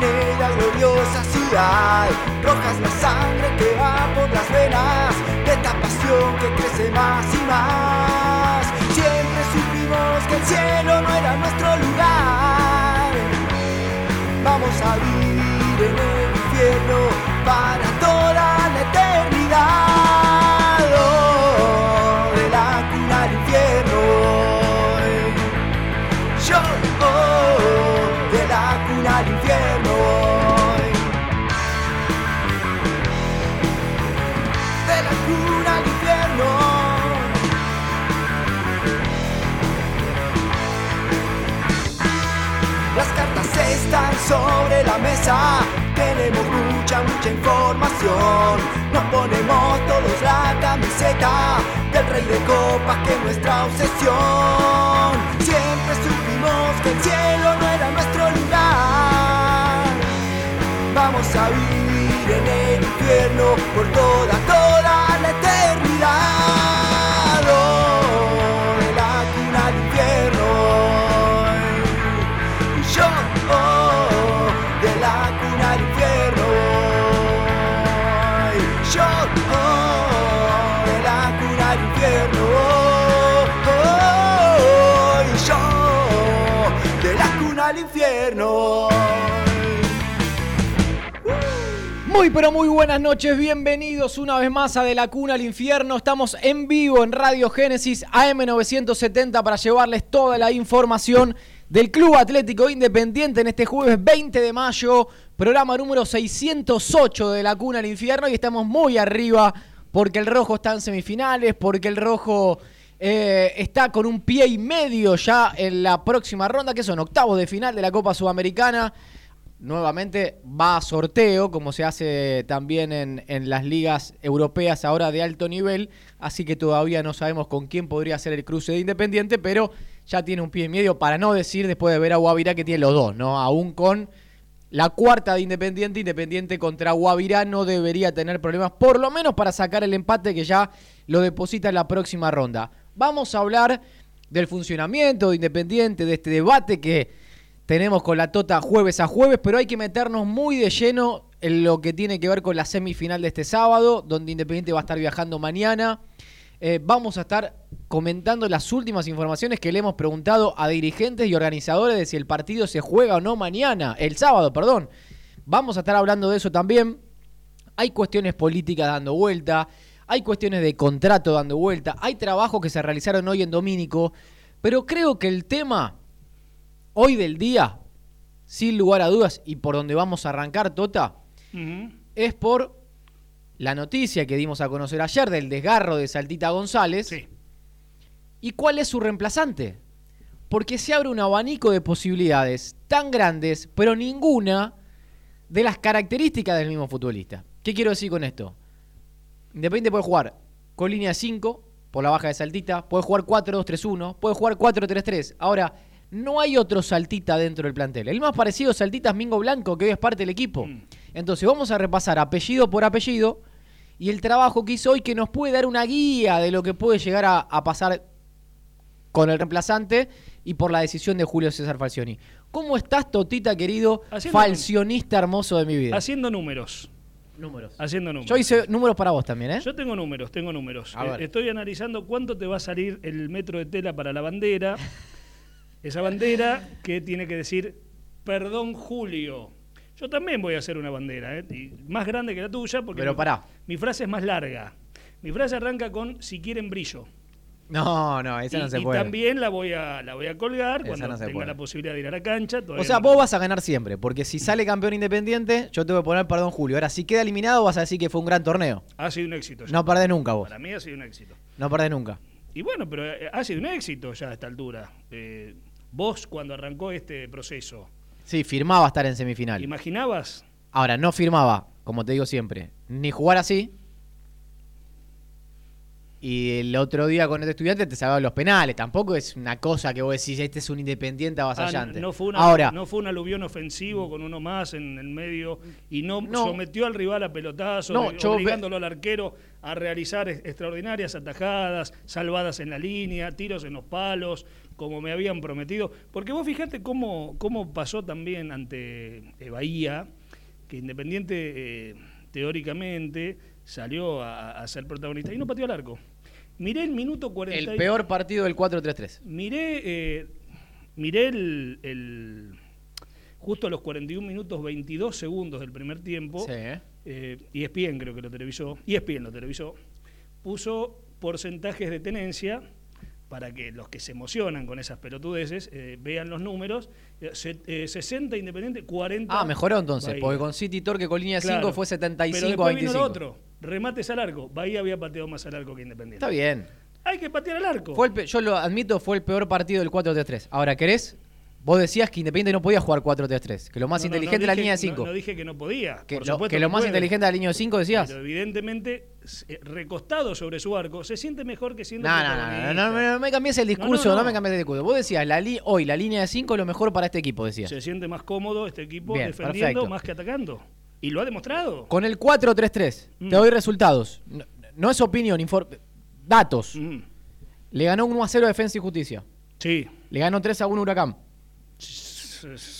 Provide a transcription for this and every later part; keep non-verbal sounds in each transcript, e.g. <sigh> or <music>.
eternidad. Roja es la sangre que va por las venas de esta pasión que crece más y más. Siempre supimos que el cielo no era nuestro lugar. Vamos a vivir en el infierno para toda la eternidad. Sobre la mesa, tenemos mucha, mucha información. Nos ponemos todos la camiseta del rey de copas que es nuestra obsesión. Siempre supimos que el cielo no era nuestro lugar. Vamos a vivir en el infierno por toda, toda la eternidad. Infierno. Muy pero muy buenas noches, bienvenidos una vez más a De la Cuna al Infierno. Estamos en vivo en Radio Génesis AM970 para llevarles toda la información del Club Atlético Independiente en este jueves 20 de mayo, programa número 608 de La Cuna al Infierno y estamos muy arriba porque el rojo está en semifinales, porque el rojo eh, está con un pie y medio ya en la próxima ronda, que son octavos de final de la Copa Sudamericana nuevamente va a sorteo, como se hace también en, en, las ligas europeas ahora de alto nivel, así que todavía no sabemos con quién podría ser el cruce de Independiente, pero ya tiene un pie y medio, para no decir después de ver a Guavirá que tiene los dos, ¿no? Aún con la cuarta de Independiente, Independiente contra Guavirá no debería tener problemas, por lo menos para sacar el empate que ya lo deposita en la próxima ronda. Vamos a hablar del funcionamiento de Independiente, de este debate que tenemos con la Tota jueves a jueves, pero hay que meternos muy de lleno en lo que tiene que ver con la semifinal de este sábado, donde Independiente va a estar viajando mañana. Eh, vamos a estar comentando las últimas informaciones que le hemos preguntado a dirigentes y organizadores de si el partido se juega o no mañana, el sábado, perdón. Vamos a estar hablando de eso también. Hay cuestiones políticas dando vuelta, hay cuestiones de contrato dando vuelta, hay trabajos que se realizaron hoy en Domínico, pero creo que el tema hoy del día, sin lugar a dudas, y por donde vamos a arrancar, Tota, uh -huh. es por la noticia que dimos a conocer ayer del desgarro de Saltita González. Sí. ¿Y cuál es su reemplazante? Porque se abre un abanico de posibilidades tan grandes, pero ninguna de las características del mismo futbolista. ¿Qué quiero decir con esto? Independiente puede jugar con línea 5 por la baja de Saltita, puede jugar 4-2-3-1, puede jugar 4-3-3. Ahora, no hay otro Saltita dentro del plantel. El más parecido Saltita es Mingo Blanco, que hoy es parte del equipo. Mm. Entonces vamos a repasar apellido por apellido y el trabajo que hizo hoy que nos puede dar una guía de lo que puede llegar a, a pasar con el reemplazante y por la decisión de Julio César Falcioni. ¿Cómo estás, Totita, querido Haciendo falcionista hermoso de mi vida? Haciendo números. Números. Haciendo números. Yo hice números para vos también, ¿eh? Yo tengo números, tengo números. Eh, estoy analizando cuánto te va a salir el metro de tela para la bandera. <laughs> Esa bandera que tiene que decir, perdón Julio. Yo también voy a hacer una bandera, ¿eh? y más grande que la tuya, porque Pero pará. Mi, mi frase es más larga. Mi frase arranca con si quieren brillo. No, no, esa y, no se y puede. también la voy a, la voy a colgar Esa cuando no tenga puede. la posibilidad de ir a la cancha. O sea, vos vas a ganar siempre, porque si sale campeón independiente, yo te voy a poner perdón Julio. Ahora, si queda eliminado, vas a decir que fue un gran torneo. Ha sido un éxito. ya. No perdés nunca vos. Para mí ha sido un éxito. No perdés nunca. Y bueno, pero eh, ha sido un éxito ya a esta altura. Eh, vos, cuando arrancó este proceso, Sí, firmaba estar en semifinal. ¿imaginabas? Ahora, no firmaba, como te digo siempre, ni jugar así. Y el otro día con este estudiante te salvaban los penales. Tampoco es una cosa que vos decís, este es un independiente Ah, avasallante. no, fue una, Ahora, no fue un aluvión ofensivo con uno más en el medio y no, No. sometió al rival a pelotazos, No, ob- yo obligándolo al arquero a realizar extraordinarias atajadas, salvadas en la línea, tiros en los palos, como me habían prometido. Porque vos fijate cómo, cómo pasó también ante eh, Bahía, que Independiente eh, teóricamente salió a, ser protagonista y no pateó al arco. Miré el minuto 40. El peor partido del 4-3-3. Miré, eh, miré el, justo a los 41 minutos 22 segundos del primer tiempo. Sí. Eh, ESPN creo que lo televisó. ESPN lo televisó. Puso porcentajes de tenencia para que los que se emocionan con esas pelotudeces eh, vean los números. 60 eh, Independiente, 40. Ah, mejoró entonces, porque con City Torque con línea 5 fue 75 pero a 25. Vino lo otro, remates al arco. Bahía había pateado más al arco que Independiente. Está bien. Hay que patear al arco. Fue yo lo admito, fue el peor partido del 4-3-3. Ahora, ¿querés Vos decías que Independiente no podía jugar 4-3-3, que lo más inteligente es la línea de 5. No, dije que no podía. Que, lo, que lo más inteligente es la línea de 5, decías. Pero evidentemente, eh, recostado sobre su arco, se siente mejor que siendo. No, no, no, no, me cambies el discurso, no, me cambies el discurso. Vos decías, la hoy la línea de 5 es lo mejor para este equipo, decías. Se siente más cómodo este equipo defendiendo más que atacando. Y lo ha demostrado. Con el 4-3-3, te mm. doy resultados. No, es opinión, datos. Mm. Le ganó 1 0 a Defensa y Justicia. Sí. Le ganó 3 1 Huracán.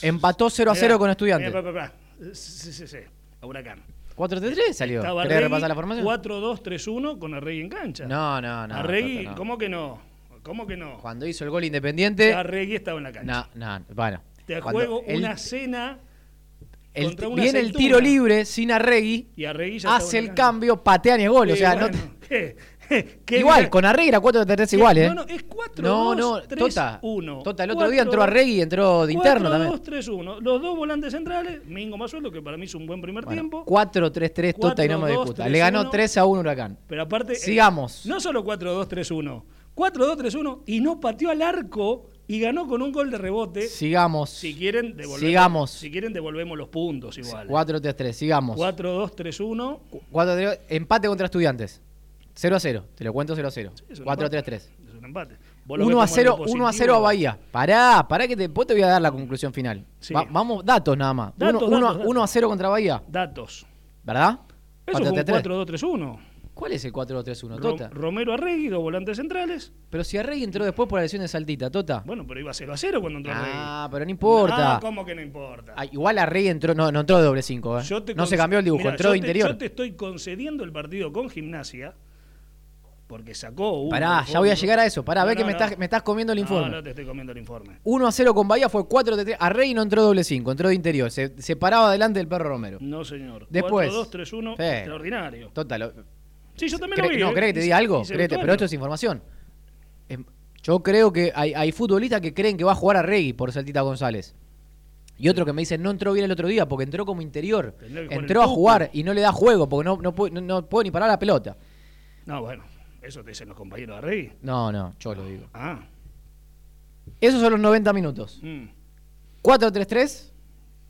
Empató 0 a 0 con Estudiantes. Sí, sí, sí. A Huracán. 4-3 salió. ¿Querés repasar la formación? 4-2-3-1 con Arregui en cancha. No, no, no. Arregui, ¿cómo que no? ¿Cómo que no? Cuando hizo el gol independiente. Arregui estaba en la cancha. No, no, bueno. Te juego una cena. El, viene el tiro libre sin Arregui. Y Arregui hace el cambio, patean y el gol. o sea, no. <laughs> ¿qué? igual, con Arregui era 4-3 igual, ¿eh? No, no, es 4 no, no, 3, tota, 1. Tota, el otro día entró Arregui y entró de interno 4, también. 2, 3, 1. Los dos volantes centrales, Mingo Masuelo, que para mí es un buen primer bueno, tiempo. 4-3-3, Tota y no me discuta. Le ganó 3 a 1 Huracán. Pero aparte. Sigamos. Eh, no solo 4-2-3-1. 4-2-3-1 y no pateó al arco y ganó con un gol de rebote. Sigamos. Si quieren, devolvemos, sigamos. Si quieren, devolvemos los puntos igual. 4-3-3, sigamos. 4-2-3-1. Empate contra Estudiantes. 0 a 0, te lo cuento 0 a 0. 4 a 3 3. Es un empate. 1 a 0, 1 a 0 a Bahía. Pará, pará que después te voy a dar la conclusión final. Sí. Va, vamos, datos nada más. 1 a 0 contra Bahía. Datos. ¿Verdad? Eso fue un 4-2-3-1. ¿Cuál es el 4-2-3-1, Tota? Romero Arregui, dos volantes centrales. Pero si Arregui entró después por la lesión de Saltita, Tota. Bueno, pero iba 0 a 0 cuando entró Arregui. Ah, pero no importa. Ah, ¿cómo que no importa? Ah, igual Arregui entró, no, no entró de doble 5, ¿eh? No se cambió el dibujo, Mirá, entró de te, interior. Yo te estoy concediendo el partido con gimnasia porque sacó uno. Pará, ya voy a llegar a eso. Pará, ve que me, estás, me estás comiendo el informe. No, no te estoy comiendo el informe. 1 a 0 con Bahía fue 4 de 3. A Rey no entró doble 5, entró de interior. Se, se paraba delante del perro Romero. No, señor. Después. 4 2 3 1 extraordinario. Total. Sí, yo también lo vi. No, ¿crees que te diga algo? Créete, pero esto es información. Em, yo creo que hay, hay futbolistas que creen que va a jugar a Rey por Saltita González. Y otro que me dice, no entró bien el otro día porque entró como interior. Entró a jugar y no le da juego porque no, no, puede, no puede ni parar la pelota. No, bueno. ¿Eso te dicen los compañeros de Rey? No, no, yo lo digo. Ah. Esos son los 90 minutos. 4-3-3.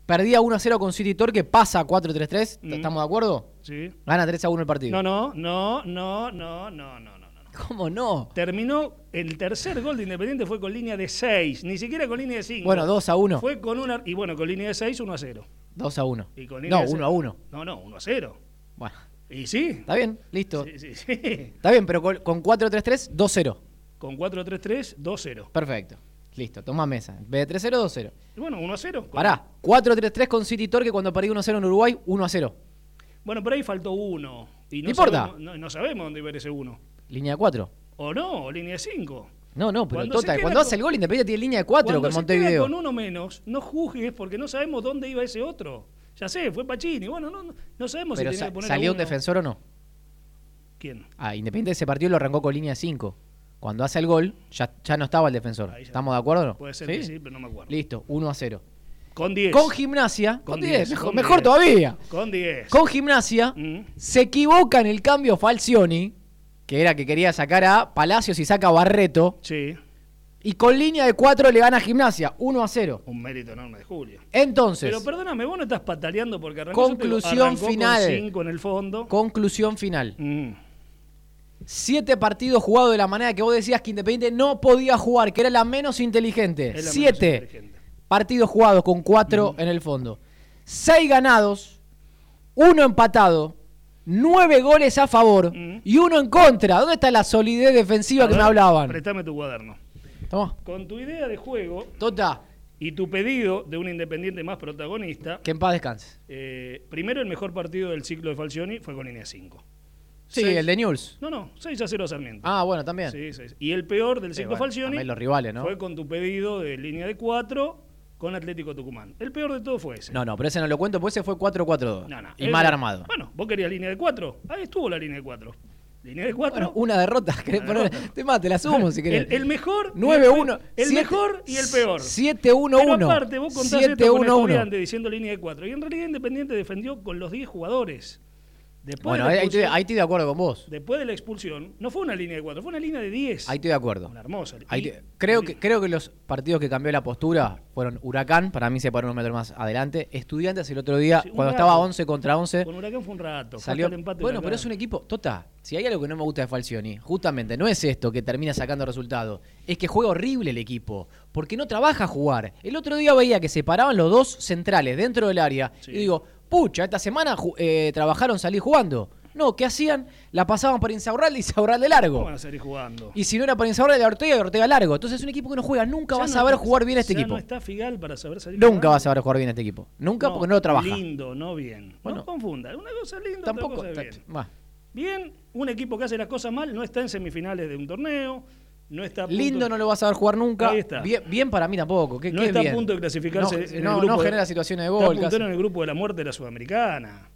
Perdía 1-0 con City Torque, pasa 4-3-3. Mm. ¿Estamos de acuerdo? Sí. Gana 3-1 el partido. No, no, no, no, no, no, no. ¿Cómo no? Terminó, el tercer gol de Independiente fue con línea de 6, ni siquiera con línea de 5. Bueno, 2 a 1. Fue con una. Y bueno, con línea de 6, 1 a 0. 2 a 1. no, 1 a 1. No, no, 1 a 0. Bueno. Y sí. Está bien, listo. Sí, sí, sí. Está bien, pero con, 4-3-3, 2-0. Con 4-3-3, 2-0. Perfecto. Listo, toma mesa. En vez de 3-0, 2-0. Bueno, 1-0. Pará, 4-3-3 con City Torque cuando perdí 1-0 en Uruguay, 1-0. Bueno, por ahí faltó 1. Y no, importa. Sabemos, no, no, sabemos dónde iba ese 1. Línea de 4. O no, o línea de 5. No, no, pero cuando, total, cuando hace el gol Independiente tiene línea de 4 con Montevideo. Con uno menos, no juzgues porque no sabemos dónde iba ese otro. Ya sé, fue Pachini. Bueno, no, no sabemos pero si tenía que poner ¿Salió un defensor o no? ¿Quién? Ah, Independiente ese partido lo arrancó con línea 5. Cuando hace el gol, ya, ya no estaba el defensor. ¿Estamos de acuerdo? Puede ser que sí, pero no me acuerdo. Listo, 1 a 0. Con 10. Con gimnasia. Con 10. Mejor, todavía. Con 10. Con gimnasia. Mm. Se equivoca en el cambio Falcioni, que era que quería sacar a Palacios y saca a Barreto. Sí. Y con línea de 4 le gana a Gimnasia, 1 a 0. Un mérito enorme de Julio. Entonces. Pero perdóname, vos no estás pataleando porque arrancó, conclusión final. Con 5 en el fondo. Conclusión final. Mm. Siete partidos jugados de la manera que vos decías que Independiente no podía jugar, que era la menos inteligente. Siete partidos jugados con cuatro en el fondo. Seis ganados, uno empatado, nueve goles a favor y uno en contra. ¿Dónde está la solidez defensiva que me hablaban? Préstame tu cuaderno. Toma. Con tu idea de juego. Tota, Y tu pedido de un Independiente más protagonista. Que en paz descanse. Eh, primero, el mejor partido del ciclo de Falcioni fue con línea 5. Sí, el de News. No, no, 6 a 0 Sarmiento. Ah, bueno, también. Sí, sí. Y el peor del ciclo Falcioni. los rivales, ¿no? Fue con tu pedido de línea de 4 con Atlético Tucumán. El peor de todo fue ese. No, no, pero ese no lo cuento, pues ese fue 4-4-2. No, no. Y mal armado. Bueno, vos querías línea de 4. Ahí estuvo la línea de 4. Línea de 4. Bueno, una derrota. ¿Querés poner? Te mate, la sumo si querés. El, mejor. 9-1. El, mejor y el peor. 7-1-1. Pero aparte, vos contás 7, esto con 1, diciendo línea de 4. Y en realidad Independiente defendió con los 10 jugadores bueno, ahí, estoy, de acuerdo con vos. Después de la expulsión, no fue una línea de cuatro, fue una línea de 10. Ahí estoy de acuerdo. Una hermosa. creo, que, creo que los partidos que cambió la postura fueron Huracán, para mí se paró un metro más adelante. Estudiantes el otro día, cuando estaba 11 contra 11. Con Huracán fue un rato. Salió, el empate bueno, pero es un equipo. Tota, si hay algo que no me gusta de Falcioni, justamente no es esto que termina sacando resultados, es que juega horrible el equipo, porque no trabaja a jugar. El otro día veía que se paraban los dos centrales dentro del área y digo, pucha, esta semana eh, trabajaron salir jugando. No, ¿qué hacían? La pasaban por Insaurralde y Insaurralde largo. ¿Cómo van a salir jugando? Y si no era por Insaurralde, Ortega y Ortega largo. Entonces es un equipo que no juega. Nunca va a saber jugar bien este equipo. no está Figal para saber salir Nunca va a saber jugar bien este equipo. Nunca porque no lo trabaja. Lindo, no bien. no confunda. Una cosa linda, tampoco, otra cosa bien. Bien, un equipo que hace las cosas mal no está en semifinales de un torneo. No está Lindo no lo va a saber jugar nunca. Ahí está. Bien, para mí tampoco. no está a punto de clasificarse en el grupo. No genera situaciones de gol. Está en el grupo de la muerte de la Sudamericana.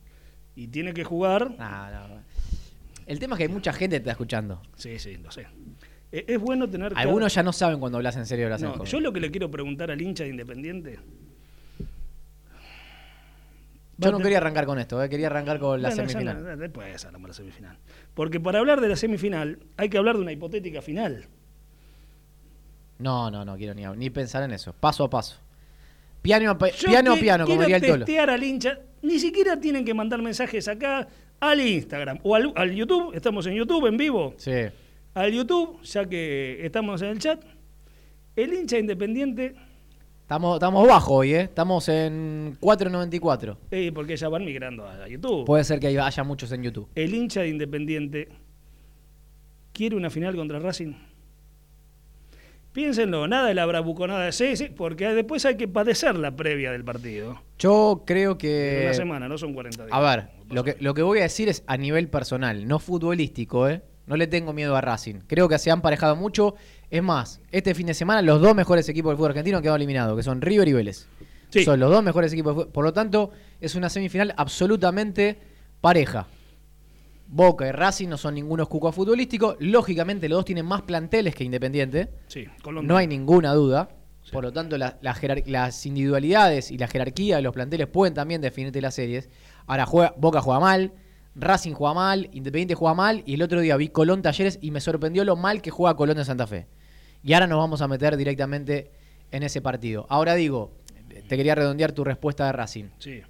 Y tiene que jugar. El tema es que hay mucha gente que te está escuchando. Sí, sí, lo sé. E, es bueno tener. Algunos ya no saben cuando hablas en serio o no, Yo lo que le quiero preguntar al hincha de Independiente. Yo no quería arrancar con esto, eh, quería arrancar con la semifinal. después hablamos de la semifinal. Porque para hablar de la semifinal hay que hablar de una hipotética final. No, no, no quiero ni, ni pensar en eso. Paso a paso. Piano a piano, piano, como diría el tolo. al hincha. Ni siquiera tienen que mandar mensajes acá al Instagram o al, YouTube. Estamos en YouTube en vivo. Sí. Al YouTube, ya que estamos en el chat. El hincha independiente. Estamos, estamos bajo hoy, ¿eh? Estamos en 4.94. Sí, porque ya van migrando a YouTube. Puede ser que haya muchos en YouTube. El hincha de Independiente quiere una final contra Racing. Piénsenlo, nada de la bravuconada de sí, porque después hay que padecer la previa del partido. Yo creo que. Una semana, no son 40 días. A ver, lo que, lo que voy a decir es a nivel personal, no futbolístico, ¿eh? No le tengo miedo a Racing. Creo que se han parejado mucho. Es más, este fin de semana los dos mejores equipos del fútbol argentino han quedado eliminados, que son River y Vélez. Son los dos mejores equipos del fútbol. Por lo tanto, es una semifinal absolutamente pareja. Boca y Racing no son ningunos cucos futbolísticos. Lógicamente, los dos tienen más planteles que Independiente. Sí, No hay ninguna duda. Por lo tanto, las individualidades y la jerarquía de los planteles pueden también definirte las series. Ahora, juega, Boca juega mal, Racing juega mal, Independiente juega mal. Y el otro día vi Colón Talleres y me sorprendió lo mal que juega Colón de Santa Fe. Y ahora nos vamos a meter directamente en ese partido. Ahora digo, te quería redondear tu respuesta de Racing. Sí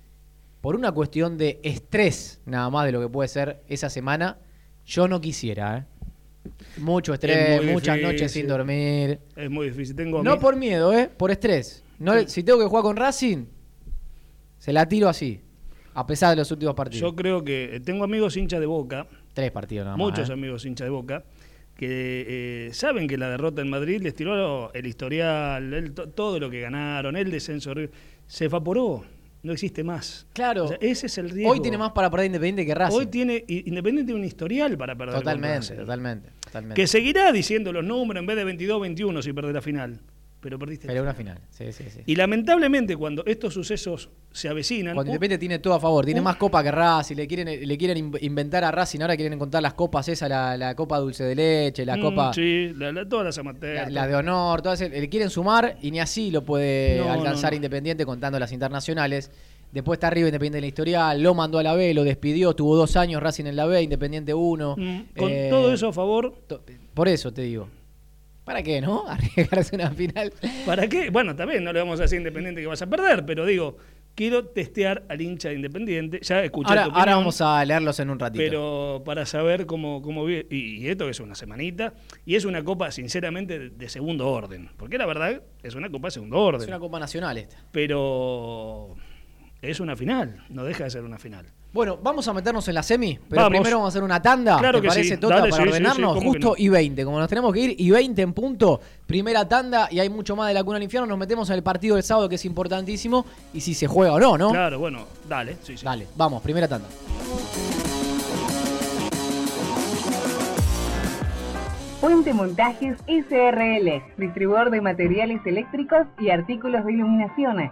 por una cuestión de estrés nada más de lo que puede ser esa semana, yo no quisiera, ¿eh? Mucho estrés, muchas noches sin dormir. Es muy difícil. Tengo no por miedo, ¿eh? Por estrés. No, Si tengo que jugar con Racing, se la tiro así, a pesar de los últimos partidos. Yo creo que tengo amigos hinchas de Boca. Tres partidos nada más. Muchos ¿eh? amigos hinchas de Boca que eh, saben que la derrota en Madrid les tiró el historial, todo lo que ganaron, el descenso, se evaporó no existe más. Claro. ese es el riesgo. Hoy tiene más para perder Independiente que Racing. Hoy tiene Independiente un historial para perder. Totalmente, totalmente, totalmente. Que seguirá diciendo los números en vez de 22-21 si pierde la final. Pero perdiste. Pero una final, sí, sí, sí. Y lamentablemente cuando estos sucesos se avecinan... Cuando Independiente tiene todo a favor, tiene más copa que Racing, le quieren, le quieren inventar a Racing, ahora quieren encontrar las copas esas, la, copa dulce de leche, la mm, copa... Sí, todas las amateurs. La, de honor, todas, le quieren sumar y ni así lo puede alcanzar Independiente contando las internacionales. Después está arriba Independiente en la historial, lo mandó a la B, lo despidió, tuvo dos años Racing en la B, Independiente 1. Mm, con eh, todo eso a favor. Por eso te digo. ¿Para qué, no? <laughs> Arriesgarse una final. ¿Para qué? Bueno, también no le vamos a decir Independiente que vas a perder, pero digo, quiero testear al hincha de Independiente. Ya escuché ahora, ahora vamos a leerlos en un ratito. Pero para saber cómo, cómo vive. Y, esto es una semanita. Y es una copa, sinceramente, de, segundo orden. Porque la verdad es una copa de segundo orden. Es una copa nacional esta. Pero es una final, no deja de ser una final. Bueno, vamos a meternos en la semi, pero primero vamos a hacer una tanda. Claro ¿Te parece, Tota, para ordenarnos? Justo y 20. Como nos tenemos que ir, y 20 en punto, primera tanda, y hay mucho más de la cuna al infierno. Nos metemos en el partido del sábado, que es importantísimo, y si se juega o no, ¿no? Claro, bueno, dale. Dale, vamos, primera tanda. Puente Montajes SRL, distribuidor de materiales eléctricos y artículos de iluminación.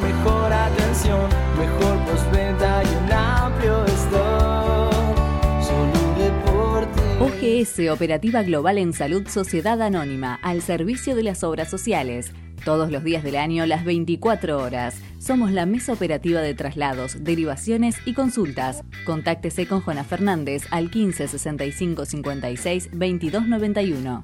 mejor postventa y un amplio stock. Solo deporte. OGS Operativa Global en Salud Sociedad Anónima, al servicio de las obras sociales. Todos los días del año, las 24 horas. Somos la mesa operativa de traslados, derivaciones y consultas. Contáctese con Juana Fernández al 15 65 56 22 91.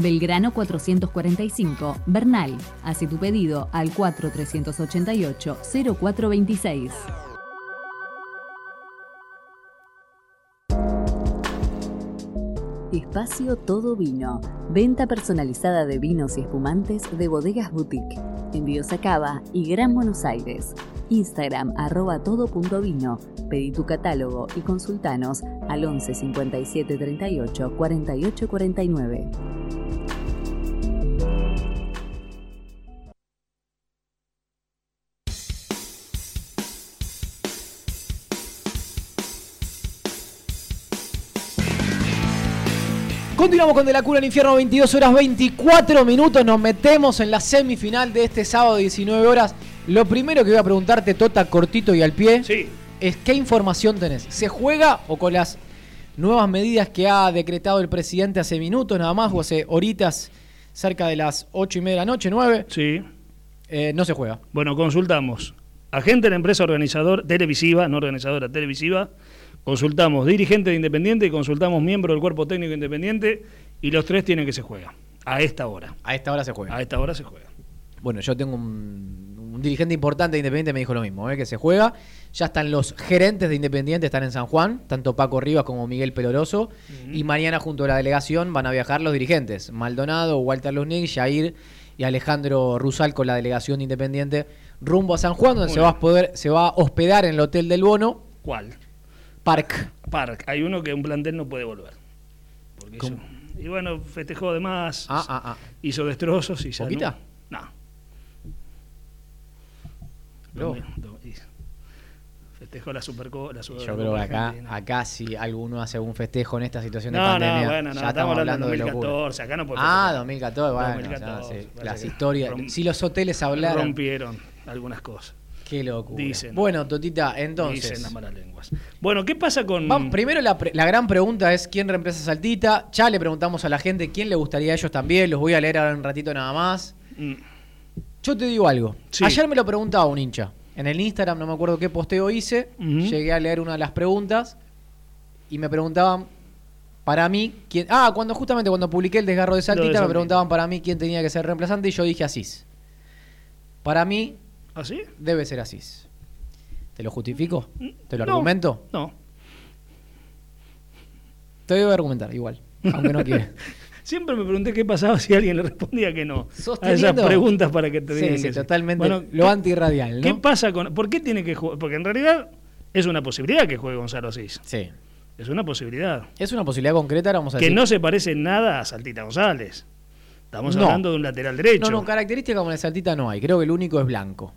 Belgrano 445, Bernal. Hace tu pedido al 4388-0426. Espacio Todo Vino. Venta personalizada de vinos y espumantes de bodegas boutique. Envíos a Cava y Gran Buenos Aires. Instagram arroba todo.vino. Pedí tu catálogo y consultanos al 11 57 38 48 49. Continuamos con De la Cura al Infierno, 22 horas 24 minutos. Nos metemos en la semifinal de este sábado, 19 horas. Lo primero que voy a preguntarte, Tota, cortito y al pie. Sí. es qué información tenés. ¿Se juega o con las nuevas medidas que ha decretado el presidente hace minutos nada más o hace horitas cerca de las ocho y media de la noche, nueve? Sí. Eh, no se juega. Bueno, consultamos. Agente de la empresa organizador televisiva, no organizadora televisiva, consultamos dirigente de Independiente y consultamos miembro del cuerpo técnico independiente y los tres tienen que se juega. A esta hora. A esta hora se juega. A esta hora se juega. Bueno, yo tengo un, dirigente importante de Independiente me dijo lo mismo, ¿eh? que se juega. Ya están los gerentes de Independiente, están en San Juan, tanto Paco Rivas como Miguel Peloroso. Y mañana junto a la delegación van a viajar los dirigentes, Maldonado, Walter Luznik, Jair y Alejandro Rusal con la delegación de Independiente rumbo a San Juan, donde se va a poder, se va a hospedar en el Hotel del Bono. ¿Cuál? Park. Park. Hay uno que un plantel no puede volver. y bueno, festejó de más, ah, ah, ah. hizo destrozos y se ¿Poquita? No. Festejó la Supercopa. La Yo creo que acá, acá si alguno hace algún festejo en esta situación de pandemia. No, bueno, no, ya estamos hablando de 2014. acá no puede Ah, 2014, bueno. Las historias. si los hoteles hablaron. Rompieron algunas cosas. Qué locura. Dicen. Bueno, Totita, entonces. Dicen las malas lenguas. Bueno, ¿qué pasa con.? primero, la, gran pregunta es: ¿quién reemplaza a Saltita? Ya le preguntamos a la gente quién le gustaría a ellos también. Los voy a leer ahora un ratito nada más. Mm. Yo te digo algo. Ayer me lo preguntaba un hincha. En el Instagram, no me acuerdo qué posteo hice. Llegué a leer una de las preguntas. Y me preguntaban para mí quién. Ah, cuando justamente cuando publiqué el desgarro de Saltita, me preguntaban para mí quién tenía que ser reemplazante. Y yo dije Asís. Para mí, ¿Así? Debe ser así. ¿Te lo justifico? ¿Te lo argumento? No. Te a argumentar, igual, aunque no quiera. <laughs> Siempre me pregunté qué pasaba si alguien le respondía que no. A esas preguntas para que te digan. Sí, sí, totalmente. Bueno, lo antirradial, ¿no? ¿Qué pasa con.? ¿Por qué tiene que jugar? Porque en realidad es una posibilidad que juegue Gonzalo Asís. Sí. Es una posibilidad. Es una posibilidad concreta, vamos a decir. Que no se parece nada a Saltita González. Estamos hablando de un lateral derecho. No, no, característica como la Saltita no hay. Creo que el único es blanco.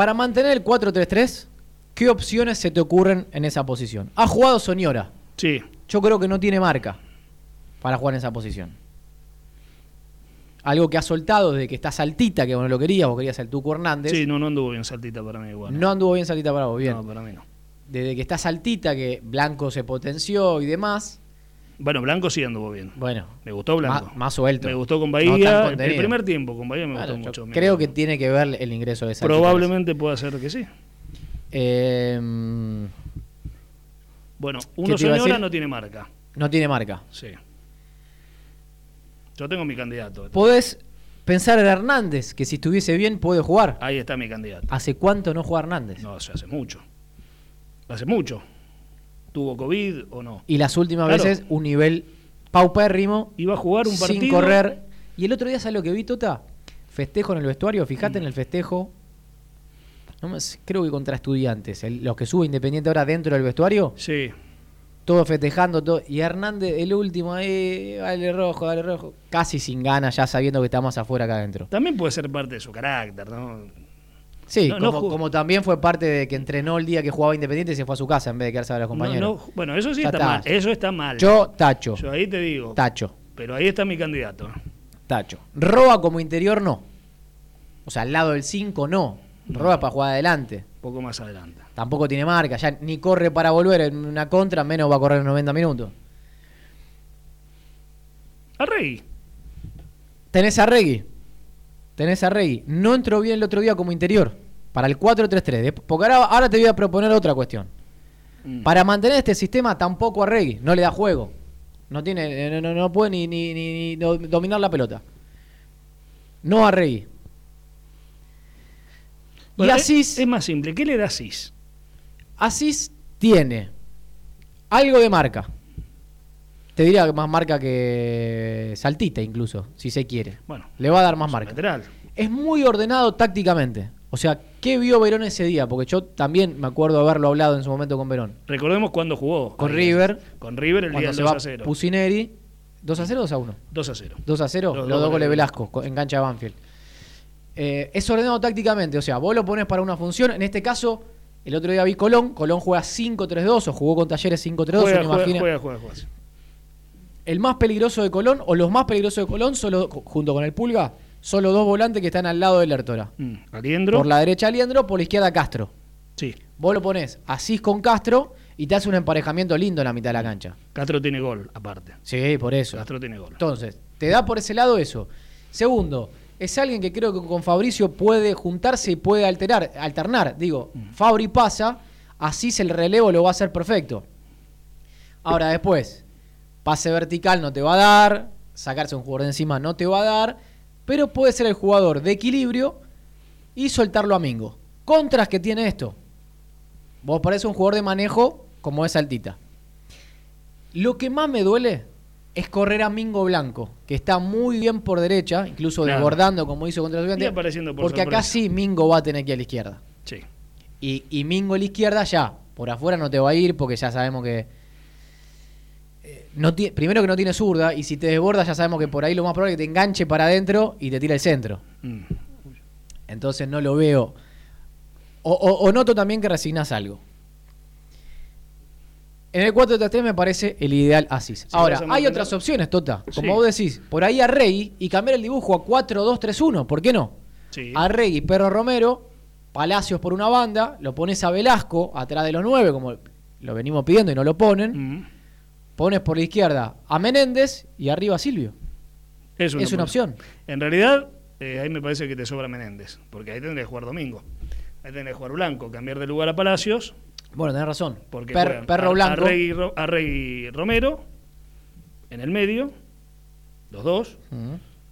Para mantener el 4-3-3, ¿qué opciones se te ocurren en esa posición? Ha jugado Soñora. Sí. Yo creo que no tiene marca para jugar en esa posición. Algo que ha soltado desde que está Saltita, que vos no lo querías, vos querías el Tuco Hernández. Sí, no, no anduvo bien Saltita para mí igual. No anduvo bien Saltita para vos, bien. No, para mí no. Desde que está Saltita, que Blanco se potenció y demás, bueno, Blanco sí anduvo bien. Bueno. Me gustó Blanco. Más, suelto. Me gustó con Bahía. el primer tiempo con Bahía me gustó mucho. Creo que tiene que ver el ingreso de esa Probablemente pueda ser que sí. Em, bueno, uno señora no tiene marca. No tiene marca. Sí. Yo tengo mi candidato. Podés pensar en Hernández, que si estuviese bien puede jugar. Ahí está mi candidato. ¿Hace cuánto no juega Hernández? No, hace mucho. Hace mucho tuvo COVID o no. Y las últimas veces un nivel paupérrimo. Iba a jugar un partido. Sin correr. Y el otro día, ¿sabes lo que vi, Tota? Festejo en el vestuario, fíjate en el festejo. No creo que contra estudiantes. los que sube Independiente ahora dentro del vestuario. Sí. Todo festejando, todo. Y Hernández, el último, ahí, dale rojo, dale rojo. Casi sin ganas, ya sabiendo que estamos afuera acá adentro. También puede ser parte de su carácter, ¿no? Sí, como, también fue parte de que entrenó el día que jugaba Independiente y se fue a su casa en vez de quedarse a ver a los compañeros. bueno, eso sí está, mal. Eso está mal. Yo tacho. Yo ahí te digo. Tacho. Pero ahí está mi candidato. Tacho. Roba como interior no. O sea, al lado del 5 no. Roba para jugar adelante. Un poco más adelante. Tampoco tiene marca. Ya ni corre para volver en una contra, menos va a correr en 90 minutos. A Rey. Tenés a Regui tenés a Rey. No entró bien el otro día como interior. Para el 4-3-3. Porque ahora, te voy a proponer otra cuestión. Mm. Para mantener este sistema tampoco a Rey. No le da juego. No tiene, no, puede ni, ni, dominar la pelota. No a Rey. y Asís. Es, más simple. ¿Qué le da Asís? Asís tiene algo de marca. Te diría que más marca que Saltita incluso, si se quiere. Bueno, le va a dar más marca. Lateral. Es muy ordenado tácticamente. O sea, ¿qué vio Verón ese día? Porque yo también me acuerdo haberlo hablado en su momento con Verón. Recordemos cuando jugó. Con River. Con River el día 2 a 0. Pusineri. ¿2 a 0 o 2 a 1? 2 a 0. 2 a 0, los, dos goles Velasco en cancha de Banfield. Eh, es ordenado tácticamente, o sea, vos lo pones para una función. En este caso, el otro día vi Colón. Colón juega 5-3-2 o jugó con Talleres 5-3-2. Juega, juega, juega, juega, juega el más peligroso de Colón, o los más peligrosos de Colón, solo, junto con el Pulga, son los dos volantes que están al lado del Lertora. Mm, Aliendro. Por la derecha Aliendro, por la izquierda Castro. Sí. Vos lo pones Asís con Castro y te hace un emparejamiento lindo en la mitad de la cancha. Castro tiene gol, aparte. Sí, por eso. Castro tiene gol. Entonces, te da por ese lado eso. Segundo, es alguien que creo que con Fabricio puede juntarse y puede alterar, alternar. Digo, mm. Fabri pasa, así el relevo lo va a hacer perfecto. Ahora después, pase vertical no te va a dar, sacarse un jugador de encima no te va a dar, pero puede ser el jugador de equilibrio y soltarlo a Mingo. Contras que tiene esto. Vos parece un jugador de manejo como es Altita. Lo que más me duele es correr a Mingo Blanco, que está muy bien por derecha, incluso desbordando como hizo contra el Estudiante. Porque acá sí Mingo va a tener que ir a la izquierda. Sí. Y, y, Mingo a la izquierda ya, por afuera no te va a ir porque ya sabemos que... No primero que no tiene zurda y si te desborda ya sabemos que por ahí lo más probable es que te enganche para adentro y te tira el centro. Mm. Entonces no lo veo. o noto también que resignas algo. En el 4-3-3 me parece el ideal Asis. Ahora, hay otras opciones, Tota. Como vos decís, por ahí a Rey y cambiar el dibujo a 4-2-3-1. ¿Por qué no? Sí. A Rey Perro Romero, Palacios por una banda, lo pones a Velasco atrás de los 9, como lo venimos pidiendo y no lo ponen. Mm. Pones por la izquierda a Menéndez y arriba a Silvio. Es una, opción. En realidad, eh, ahí me parece que te sobra Menéndez, porque ahí tendría que jugar Domingo. Ahí tendría que jugar Blanco, cambiar de lugar a Palacios bueno, tenés razón. Porque perro blanco. A Rey, Romero, en el medio, los dos.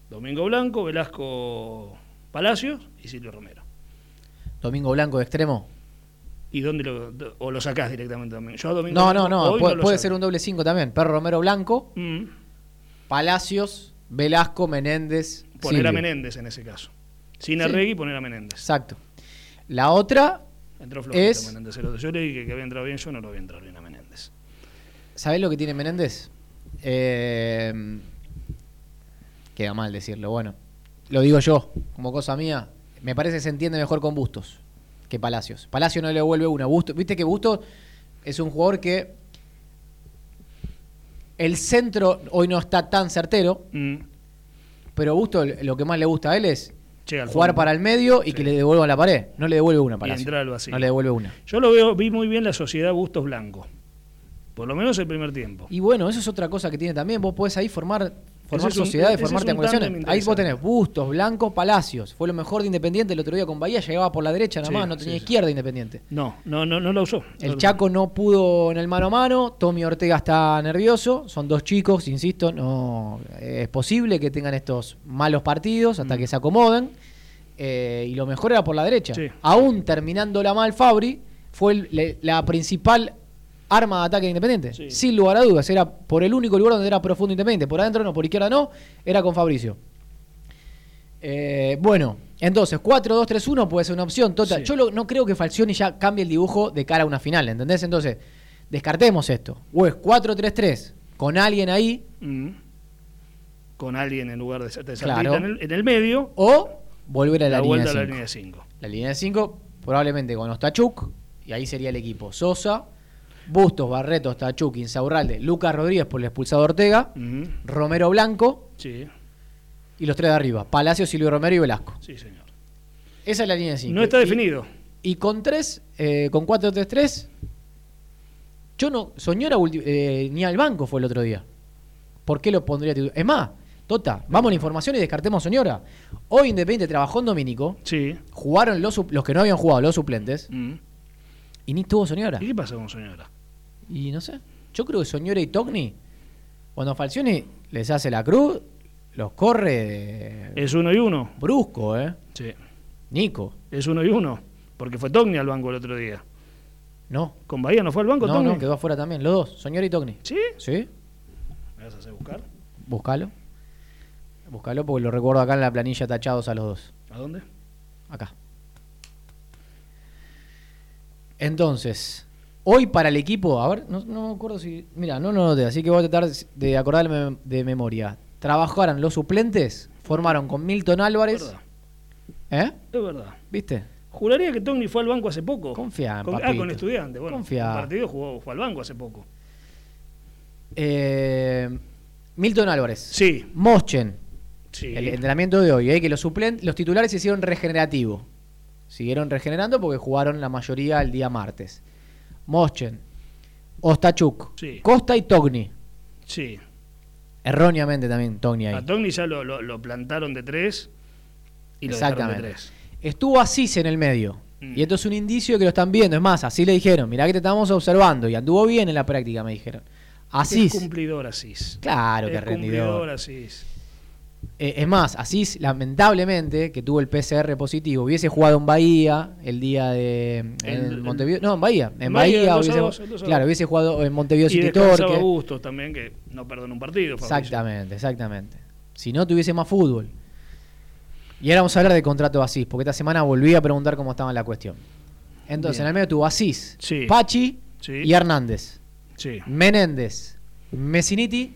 Domingo Blanco, Velasco Palacios y Silvio Romero. Domingo Blanco de extremo. ¿Y dónde lo, o lo sacás directamente? Yo Domingo no, no, no, puede, ser un doble cinco también. Perro Romero Blanco, mm. Palacios, Velasco, Menéndez. Poner a Menéndez en ese caso. Sin Arregui, poner a Menéndez. Exacto. La otra, Entró flojito es... Menéndez. Yo le dije que había entrado bien, yo no lo voy a entrar bien a Menéndez. ¿Sabés lo que tiene Menéndez? Eh, queda mal decirlo, bueno. Lo digo yo, como cosa mía. Me parece que se entiende mejor con Bustos que Palacios. Palacio no le devuelve una. Bustos, Viste que Bustos es un jugador que el centro hoy no está tan certero, mm. pero Bustos lo que más le gusta a él es jugar para el medio y que le devuelva la pared. No le devuelve una para No le devuelve una. Yo lo veo, vi muy bien la sociedad Bustos Blanco. Por lo menos el primer tiempo. Y bueno, eso es otra cosa que tiene también. Vos podés ahí formar formar sociedades, formar triangulaciones. Ahí vos tenés Bustos, Blanco, Palacios. Fue lo mejor de Independiente el otro día con Bahía, llegaba por la derecha nada más, no tenía izquierda Independiente. No, no, no, no lo usó. El Chaco no pudo en el mano a mano, Tommy Ortega está nervioso, son dos chicos, insisto, no es posible que tengan estos malos partidos hasta mm. que se acomoden. Eh, y lo mejor era por la derecha. Aún terminando la mal Fabri, fue la principal arma de ataque de Independiente. Sin lugar a dudas, era por el único lugar donde era profundo Independiente. Por adentro no, por izquierda no, era con Fabricio. Eh, bueno, entonces 4-2-3-1 puede ser una opción. Total. Yo no creo que Falcioni ya cambie el dibujo de cara a una final, ¿entendés? Entonces, descartemos esto. O es 4-3-3 con alguien ahí. Mm. Con alguien en lugar de, de en, el, en el medio. O volver a la, línea 5. La línea 5, probablemente con Ostachuk, y ahí sería el equipo. Sosa, Bustos, Barreto, Ostachuk, Insaurralde, Lucas Rodríguez por el expulsado Ortega, Romero Blanco, sí. y los tres de arriba, Palacio, Silvio Romero y Velasco. Sí, señor. Esa es la línea 5. No está definido. Y, con 3, eh, con 4-3-3, yo no, Soñora eh, ni al banco fue el otro día. ¿Por qué lo pondría? Es más, Tota, vamos a la información y descartemos señora. Hoy Independiente trabajó en Domínico. Sí. Jugaron los, los que no habían jugado, los suplentes. Mm. Y ni tuvo señora. ¿Y qué pasó con señora? Y no sé. Yo creo que Soñora y Togni, cuando Falcioni les hace la cruz, los corre. Es uno y uno. Brusco, ¿eh? Sí. Nico. Es uno y uno. Porque fue Togni al banco el otro día. No. ¿Con Bahía no fue al banco no, No, quedó afuera también. Los dos, Soñora y Togni. ¿Sí? Sí. ¿Me vas a hacer buscar? Búscalo. Búscalo porque lo recuerdo acá en la planilla tachados a los dos. ¿A dónde? Acá. Entonces, hoy para el equipo, a ver, no, me acuerdo si. Mira, no, no, no, así que voy a tratar de acordarme de memoria. Trabajaron los suplentes, formaron con Milton Álvarez. Es verdad. ¿Eh? Es verdad. ¿Viste? Juraría que Tony fue al banco hace poco. Confía, con, Ah, con estudiante. Bueno, Confía. el partido jugó, fue al banco hace poco. Eh, Milton Álvarez. Sí. Moschen. El entrenamiento de hoy, ¿eh? que los, los titulares se hicieron regenerativo. Siguieron regenerando porque jugaron la mayoría el día martes. Moschen, Ostachuk, Costa y Togni. Sí. Erróneamente también Togni ahí. A Togni ya lo, plantaron de tres y lo Exactamente. de tres. Estuvo Asís en el medio. Mm. Y esto es un indicio de que lo están viendo. Es más, así le dijeron, mirá que te estamos observando. Y anduvo bien en la práctica, me dijeron. Asís. Es cumplidor Asís. Claro que es rendidor. cumplidor Asís. Eh, es más, Asís, lamentablemente, que tuvo el PCR positivo, hubiese jugado en Bahía el día de. En Montevideo. No, en Bahía. En, Bahía, hubiese, claro, hubiese jugado en Montevideo City Torque. Bustos también, que no perdonó un partido. Exactamente, exactamente. Si no tuviese más fútbol. Y ahora vamos a hablar del contrato de Asís, porque esta semana volví a preguntar cómo estaba la cuestión. Entonces, en el medio tuvo Asís, Pachi y Hernández. Menéndez, Messiniti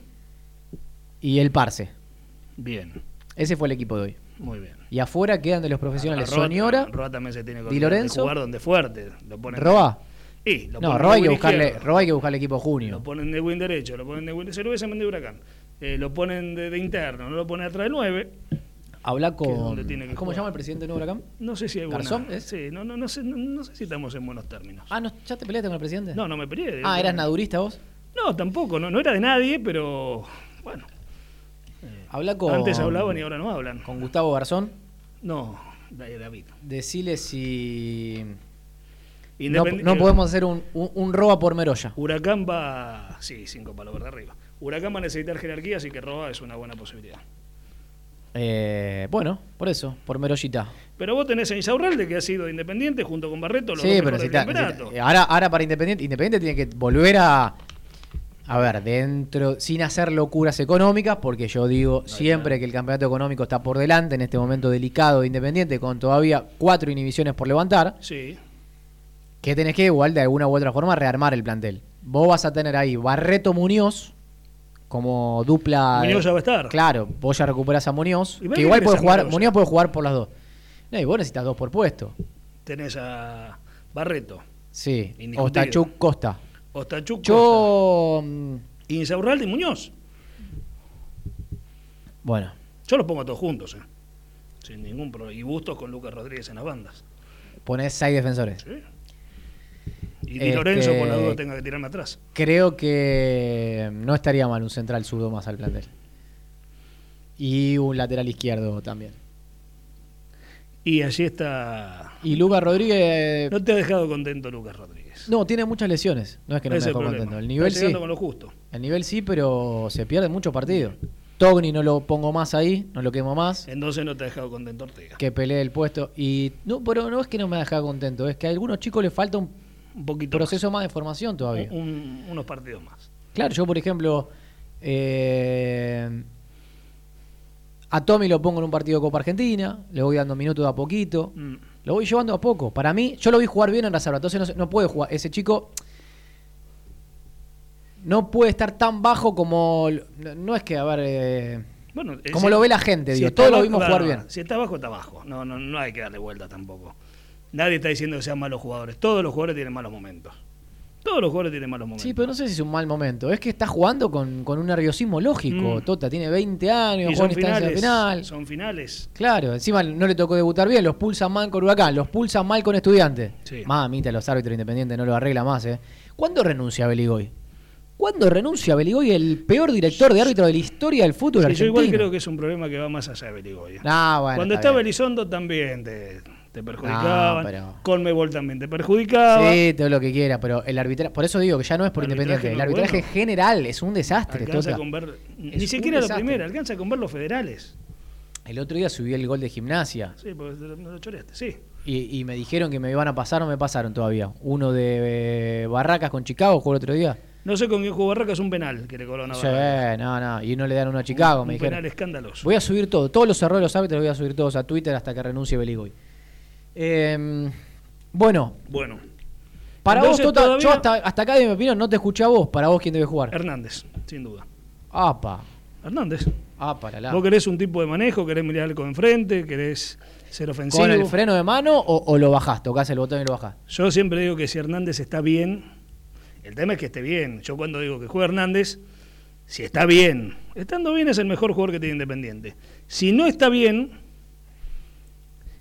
y el Parce. Bien. Ese fue el equipo de hoy. Muy bien. Y afuera quedan de los profesionales Soñora. Roa también se tiene que Lorenzo, jugar donde fuerte. Lo ¿Roa? no, Roa hay, que buscarle, Roa hay que buscarle equipo junio. Lo ponen de win derecho, lo ponen de win Se lo hubiesen de Huracán. Eh, lo ponen de, interno, no lo ponen atrás del 9. Habla con. ¿Cómo se llama el presidente de Huracán? No sé si hay ¿Garzón? Sí, no, no, no, sé, no, sé si estamos en buenos términos. Ah, ¿ya te peleaste con el presidente? No, no me peleé. Ah, ¿eras nadurista vos? No, tampoco, no, no era de nadie, pero bueno. Habla con. Antes hablaban y ahora no hablan. ¿Con Gustavo Garzón? No, David. Decile si. No, no, podemos hacer un, un, roba por Meroya. Huracán va. Sí, cinco palos de arriba. Huracán va a necesitar jerarquía, así que roba es una buena posibilidad. Eh, bueno, por eso, por Meroyita. Pero vos tenés a Insaurralde que ha sido independiente junto con Barreto. Los sí, pero si ahora, ahora para Independiente, Independiente tiene que volver a, a ver, dentro, sin hacer locuras económicas, porque yo digo siempre que el campeonato económico está por delante en este momento delicado de Independiente, con todavía cuatro inhibiciones por levantar. Sí. Que tenés que igual de alguna u otra forma rearmar el plantel. Vos vas a tener ahí Barreto Muñoz como dupla. Muñoz ya va a estar. Claro, vos ya recuperás a Muñoz. Que igual puede jugar, Muñoz puede jugar por las dos. No, y vos necesitas dos por puesto. Tenés a Barreto. Sí. Ostachuk Costa. Ostachuk Yo. Insaurralde y Muñoz. Bueno. Yo los pongo todos juntos, ¿eh? Sin ningún problema. Y Bustos con Lucas Rodríguez en las bandas. Ponés seis defensores. Sí. Y Di Lorenzo, por la duda, tenga que tirarme atrás. Creo que no estaría mal un central zurdo más al plantel. Y un lateral izquierdo también. Y allí está. Y Lucas Rodríguez. No te ha dejado contento Lucas Rodríguez. No, tiene muchas lesiones. No es que no me dejó contento. El nivel sí. Con lo justo. El nivel sí, pero se pierde muchos partidos. Togni no lo pongo más ahí, no lo quemo más. Entonces no te ha dejado contento Ortega. Que pelee el puesto. Y no, pero no es que no me ha dejado contento, es que a algunos chicos les falta un, un poquito proceso más. de formación todavía. unos partidos más. Claro, yo por ejemplo. Eh, a Tommy lo pongo en un partido de Copa Argentina, le voy dando minutos a poquito, mm. Lo voy llevando a poco. Para mí, yo lo vi jugar bien en reserva, entonces no, puede jugar. Ese chico no puede estar tan bajo como. No es que, a ver. Eh, bueno, como lo ve la gente, digo. Todos lo vimos jugar bien. Si está bajo, está bajo. No, no, no hay que darle vuelta tampoco. Nadie está diciendo que sean malos jugadores. Todos los jugadores tienen malos momentos. Todos los jugadores tienen malos momentos. Sí, pero no sé si es un mal momento. Es que está jugando con, un nerviosismo lógico. Mm. Tota tiene 20 años, juega finales, final. Son finales. Claro, encima no le tocó debutar bien. Los pulsan mal con Huracán, los pulsan mal con Estudiantes. Sí. Mamita, los árbitros independientes no lo arregla más. ¿eh? ¿Cuándo renuncia Beligoy? ¿Cuándo renuncia Beligoy, el peor director de árbitro de la historia del fútbol sí, argentino? Yo igual creo que es un problema que va más allá de Beligoy. Ah, bueno, Cuando estaba Elizondo también te perjudicaban. No, Conmebol también te perjudicaba. Sí, todo lo que quiera, pero el arbitraje, por eso digo que ya no es por independiente. El arbitraje general es un desastre. Alcanza con ver, ni siquiera lo primero, alcanza con ver los federales. El otro día subí el gol de gimnasia. Sí, porque lo choreaste, sí. Y, me dijeron que me iban a pasar, no me pasaron todavía. Uno de eh, Barracas con Chicago jugó el otro día. No sé con quién jugó Barracas, un penal que le cobró Sí, no, no. Y no le dan uno a Chicago, me dijeron. penal escandaloso. Voy a subir todo. Todos los errores de los árbitros los voy a subir todos a Twitter hasta que renuncie Beligoy. Eh, bueno. Bueno. Para vos, tota, yo hasta, acá de mi opinión no te escuché a vos. Para vos, ¿quién debe jugar? Hernández, sin duda. Apa. Hernández. Ah, para la. Vos querés un tipo de manejo, querés mirar con enfrente, querés ser ofensivo. ¿Con el freno de mano o, lo bajás? Tocás el botón y lo bajás. Yo siempre digo que si Hernández está bien, el tema es que esté bien. Yo cuando digo que juega Hernández, si está bien, estando bien es el mejor jugador que tiene Independiente. Si no está bien,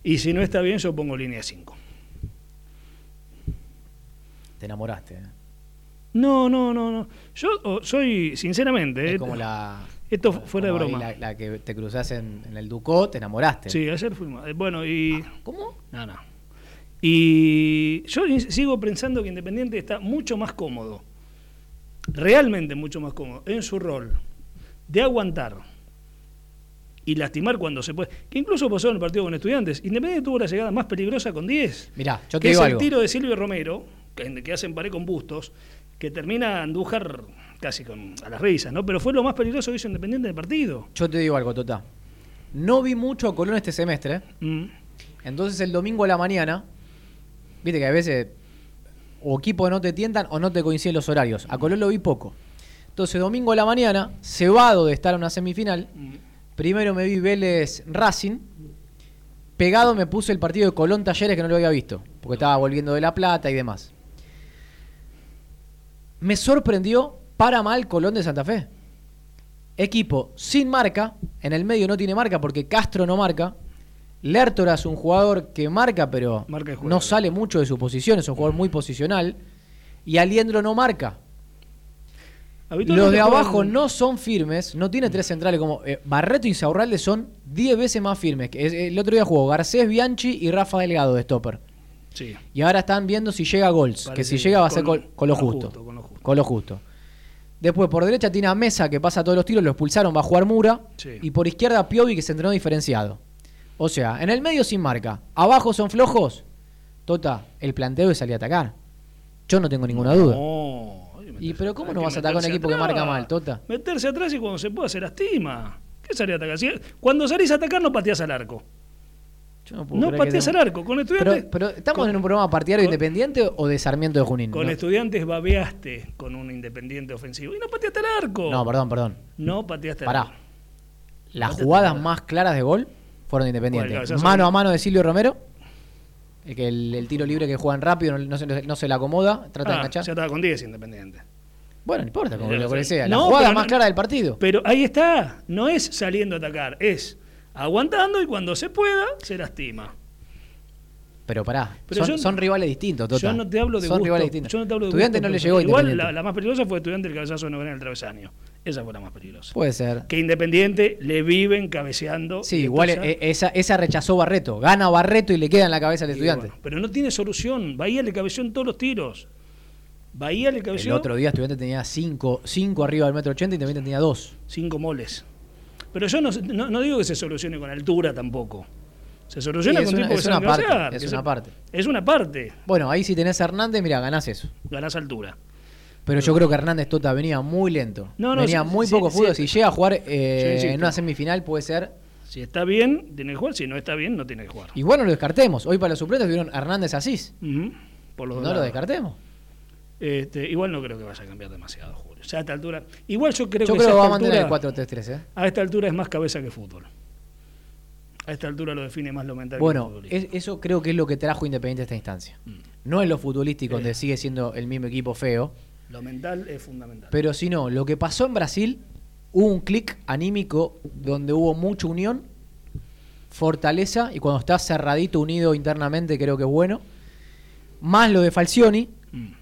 Y si no está bien, yo pongo línea 5. Te enamoraste. ¿eh? No, no, no, no. Yo soy, sinceramente. Es eh, como la. Esto fuera de broma. La, que te cruzás en, el Ducó, te enamoraste. Sí, ayer fuimos. Eh, bueno, y. Ah, ¿Cómo? No, no. Y yo sigo pensando que Independiente está mucho más cómodo, realmente mucho más cómodo, en su rol de aguantar y lastimar cuando se puede. Que incluso pasó en el partido con estudiantes. Independiente tuvo la llegada más peligrosa con 10. Mirá, yo te que es el tiro de Silvio Romero, que, que hacen paré con Bustos, que termina Andújar casi con, a las risas, ¿no? Pero fue lo más peligroso que hizo Independiente del partido. Yo te digo algo, Tota. No vi mucho a Colón este semestre. Mm. Entonces el domingo a la mañana, viste que a veces o equipos no te tientan o no te coinciden los horarios. A Colón lo vi poco. Entonces domingo a la mañana, cebado de estar en una semifinal, mm. Primero me vi Vélez Racing. Pegado me puse el partido de Colón Talleres que no lo había visto, porque estaba volviendo de La Plata y demás. Me sorprendió para mal Colón de Santa Fe. Equipo sin marca, en el medio no tiene marca porque Castro no marca. Lertora es un jugador que marca, pero no sale mucho de su posición, es un jugador muy posicional. Y Aliendro no marca. Los de abajo no son firmes, no tiene tres centrales como eh, Barreto y Saurralde son 10 veces más firmes. El otro día jugó Garcés Bianchi y Rafa Delgado de stopper. Sí. Y ahora están viendo si llega Golds, que si llega va a ser con, lo justo, con lo justo. Después por derecha tiene a Mesa que pasa todos los tiros, lo expulsaron, va a jugar Mura. Y por izquierda Piovi que se entrenó diferenciado. O sea, en el medio sin marca. Abajo son flojos. Tota, el planteo es salir a atacar. Yo no tengo ninguna duda. Y pero ¿cómo no vas a atacar a un equipo que marca mal, Tota? Meterse atrás y cuando se puede hacer lastima. ¿Qué salir a atacar? Cuando salís a atacar no pateas al arco no, pateas al arco. Con estudiantes. Pero, ¿estamos en un programa partidario independiente o de Sarmiento de Junín? Con estudiantes babeaste con un independiente ofensivo. Y no pateaste al arco. No, perdón, perdón. No pateaste al arco. Las jugadas más claras de gol fueron de Independiente. Mano a mano de Silvio Romero. El, el, tiro libre que juegan rápido no, se, no se le acomoda, trata de ah, enganchar. Ya estaba con 10 Independiente. Bueno, no importa, como lo que sea. La jugada más clara del partido. Pero ahí está. No es saliendo a atacar, es aguantando y cuando se pueda, se lastima. Pero pará, son, rivales distintos, Tota. Yo no te hablo de son rivales distintos. Yo no te hablo de Estudiante no le llegó Igual la, más peligrosa fue Estudiante el cabezazo de novena en el travesaño. Esa fue la más peligrosa. Puede ser. Que Independiente le viven cabeceando. Sí, igual e, esa, esa rechazó Barreto. Gana Barreto y le queda en la cabeza al estudiante. pero no tiene solución. Bahía le cabeció en todos los tiros. Bahía le. El otro día Estudiante tenía 5 arriba del metro 80 y Independiente tenía 2. 5 moles. Pero yo no, digo que se solucione con altura tampoco. Se soluciona con tiempo es una parte, Es una parte. Es una parte. Bueno, ahí si tenés a Hernández, mira, ganás eso. Ganás altura. Pero yo creo que Hernández Tota venía muy lento. venía muy poco fútbol. si llega a jugar eh, en una semifinal, puede ser. Si está bien, tiene que jugar. Si no está bien, no tiene que jugar. Y bueno, lo descartemos. Hoy para los suplentes vieron Hernández Asís. Por no lo descartemos. Este, igual no creo que vaya a cambiar demasiado, Julio. a esta altura. Igual yo creo yo que. Creo que va a mantener el 4-3-3, ¿eh? A esta altura es más cabeza que fútbol. A esta altura lo define más lo mental bueno, Bueno, eso creo que es lo que trajo Independiente a esta instancia. Mm. No es lo futbolístico, donde sigue siendo el mismo equipo feo. Lo mental es fundamental. Pero si no, lo que pasó en Brasil, hubo un clic anímico donde hubo mucha unión, fortaleza, y cuando está cerradito, unido internamente, creo que es bueno. Más lo de Falcioni,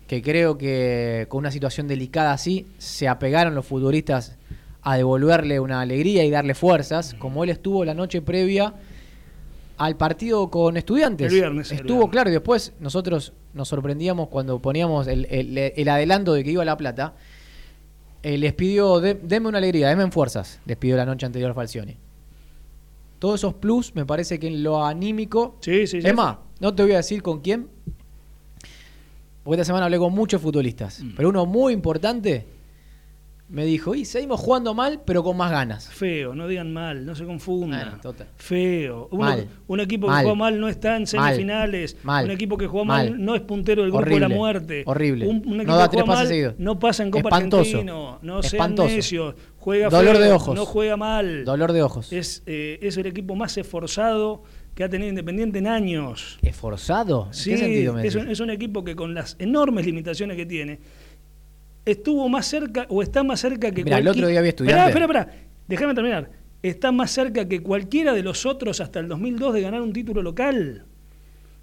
que creo que con una situación delicada así se apegaron los futbolistas a devolverle una alegría y darle fuerzas, como él estuvo la noche previa al partido con estudiantes. estuvo claro y después nosotros nos sorprendíamos cuando poníamos el, adelanto de que iba a La Plata. Eh, les pidió, denme una alegría, denme fuerzas, les pidió la noche anterior a Falcioni. Todos esos plus, me parece que en lo anímico. Sí, sí, es más, no te voy a decir con quién, porque esta semana hablé con muchos futbolistas, mm. pero uno muy importante me dijo, y seguimos jugando mal, pero con más ganas. Feo, no digan mal, no se confundan. Feo. Un equipo que juega mal no está en semifinales. Un equipo que juega mal, no es puntero del grupo de la muerte. Horrible. Un, equipo no que juega mal no pasa en Copa Argentino. No sean necios. Juega Dolor feo, de ojos. no juega mal. Dolor de ojos. Es, eh, es el equipo más esforzado que ha tenido Independiente en años. ¿Esforzado? ¿En sí, qué sentido me es, un, es un equipo que con las enormes limitaciones que tiene, estuvo más cerca o está más cerca que Mira, el otro día había. Espera, espera, espera. Déjame terminar. está más cerca que cualquiera de los otros hasta el 2002 de ganar un título local.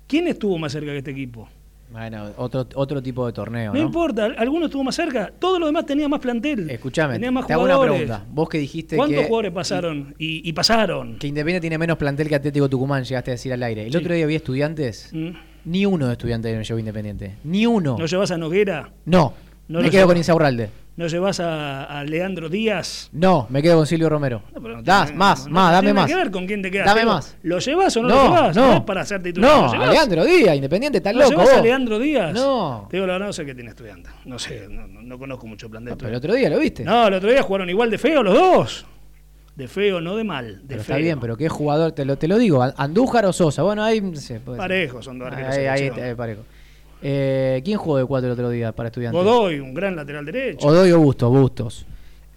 ¿Quién estuvo más cerca que este equipo? Bueno, otro, otro tipo de torneo. No, importa, alguno estuvo más cerca. Todo lo demás tenía más plantel. Escuchame, tenía más te hago una pregunta. Vos que dijiste ¿Cuántos que. jugadores pasaron? Y, pasaron. Que Independiente tiene menos plantel que Atlético Tucumán, llegaste a decir al aire. El otro día había estudiantes. Mm. Ni uno de estudiantes me llevó Independiente. Ni uno. ¿No llevas a Noguera? No. Me quedo con Insaurralde. ¿No llevas a, Leandro Díaz? No, me quedo con Silvio Romero. das, más, más, dame más. que ver con quién te quedas. Dame más. ¿Lo llevas o no, lo llevas? No, para ser titular. No, Leandro Díaz, Independiente, está loco. llevas a Leandro Díaz? No. Te digo la verdad, no sé qué tiene estudiante. No sé, no, conozco mucho plan de pero el otro día lo viste. No, el otro día jugaron igual de feo los dos. De feo, no de mal. De pero feo. Está bien, pero ¿qué jugador? Te lo, te lo digo, Andújar o Sosa. Bueno, ahí. No sé, Parejos son dos Ahí, ahí, ahí, parejo. Eh, ¿Quién jugó de cuatro el otro día para estudiantes? Godoy, un gran lateral derecho. Godoy o Bustos, Bustos.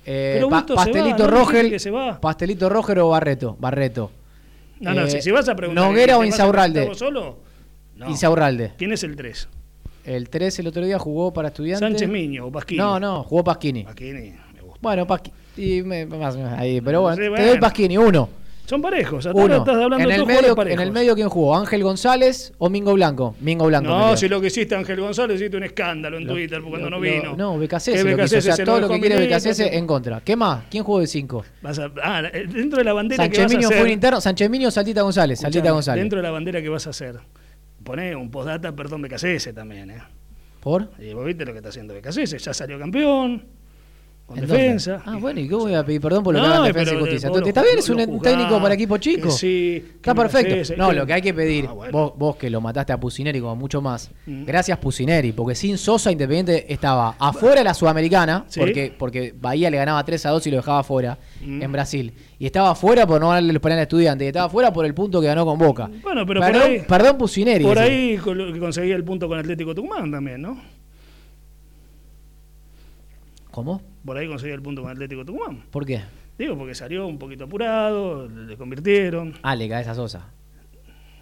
Eh, pastelito Roger, Pastelito Roger o Barreto, Barreto. No, no, si, vas a preguntar. ¿Noguera o Insaurralde? solo? No. Insaurralde. ¿Quién es el 3? El 3 el otro día jugó para estudiantes. Sánchez Miño o Pasquini. No, no, jugó Pasquini. Pasquini, me gusta. Bueno, Pasquini. Y me, más, ahí, pero bueno, te doy Pasquini, uno. Son parejos. Uno. Estás hablando en, el medio, en el medio, ¿quién jugó? ¿Ángel González o Mingo Blanco? Mingo Blanco. No, si lo que hiciste Ángel González, hiciste un escándalo en Twitter cuando no vino. no, Becasese lo. O sea, todo lo que quiere Becasese en contra. ¿Qué más? ¿Quién jugó de 5? Ah, dentro de la bandera que vas a hacer. fue interno. Sanchemino, Saltita González. Saltita González. Dentro de la bandera que vas a hacer. Poné un postdata, perdón, Becasese también, ¿eh? ¿Por? Y vos viste lo que está haciendo Becasese. Ya salió campeón con defensa. Ah, bueno, ¿y qué voy a pedir perdón por lo que haga defensa y justicia? ¿Está bien? ¿Es un técnico para equipo chico? Sí. Está perfecto. no, lo que hay que pedir, ah, vos, vos que lo mataste a Pusineri como mucho más, mm. gracias Pusineri, porque sin Sosa Independiente estaba afuera de la Sudamericana, porque, porque Bahía le ganaba 3 a 2 y lo dejaba afuera mm. en Brasil. Y estaba afuera por no darle los penales a estudiantes, y estaba afuera por el punto que ganó con Boca. Bueno, pero perdón, por ahí, perdón Pusineri. Por ahí conseguía el punto con Atlético Tucumán también, ¿no? ¿Cómo? Por ahí conseguía el punto con Atlético Tucumán. ¿Por qué? Digo, porque salió un poquito apurado, le convirtieron. Ah, le Sosa.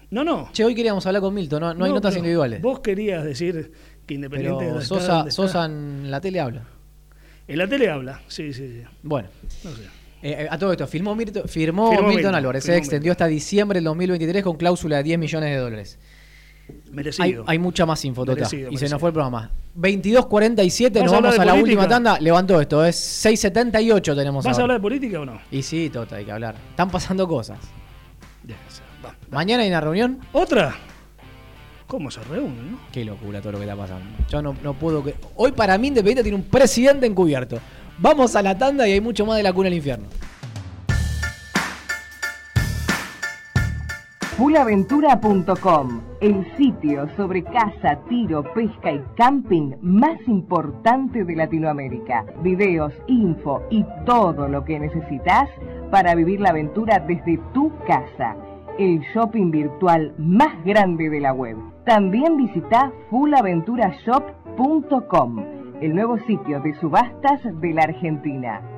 No, no. Che, hoy queríamos hablar con Milton, no, no, hay notas individuales. Vos querías decir que Independiente pero Sosa, Sosa en la tele habla. En la tele habla, sí, sí, sí. Bueno. No sé. Eh, a todo esto, firmó, firmó, Milton, Álvarez, se extendió hasta diciembre del 2023 con cláusula de 10 millones de dólares. Merecido. Hay, mucha más info, tota, Y se nos fue el programa. 22.47, nos vamos a, la última tanda. Levantó esto, es 6.78 tenemos ¿Vas a hablar de política o no? Y sí, Tota, hay que hablar. Están pasando cosas. ¿Mañana hay una reunión? ¿Otra? ¿Cómo se reúne, no? Qué locura todo lo que está pasando. Yo no, no puedo que. Hoy para mí Independiente tiene un presidente encubierto. Vamos a la tanda y hay mucho más de la cuna del infierno. Fulaventura.com, el sitio sobre caza, tiro, pesca y camping más importante de Latinoamérica. Videos, info y todo lo que necesitas para vivir la aventura desde tu casa. El shopping virtual más grande de la web. También visita fulaventurashop.com, el nuevo sitio de subastas de la Argentina.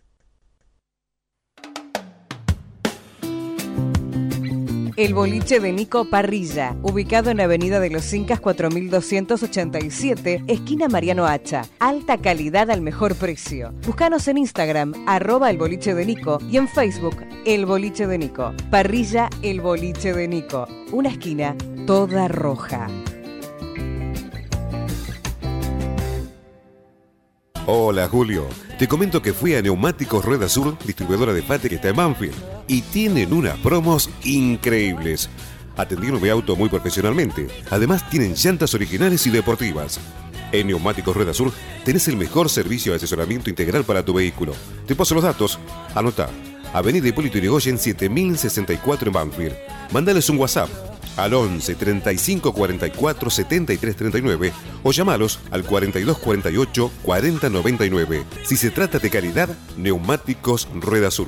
El boliche de Nico Parrilla, ubicado en Avenida de los Incas 4287, esquina Mariano Hacha. Alta calidad al mejor precio. Búscanos en Instagram, arroba el boliche de Nico y en Facebook, el boliche de Nico. Parrilla, el boliche de Nico. Una esquina toda roja. Hola Julio, te comento que fui a Neumáticos Rueda Sur, distribuidora de Fate que está en Banfield, y tienen unas promos increíbles. Atendieron mi auto muy profesionalmente. Además tienen llantas originales y deportivas. En Neumáticos Rueda Sur tenés el mejor servicio de asesoramiento integral para tu vehículo. Te paso los datos. Anota. Avenida Hipólito Yrigoyen 7064 en Banfield. Mándales un WhatsApp al 11 35 44 73 39 o llamalos al 42 48 40 99. Si se trata de calidad, Neumáticos Rueda Sur.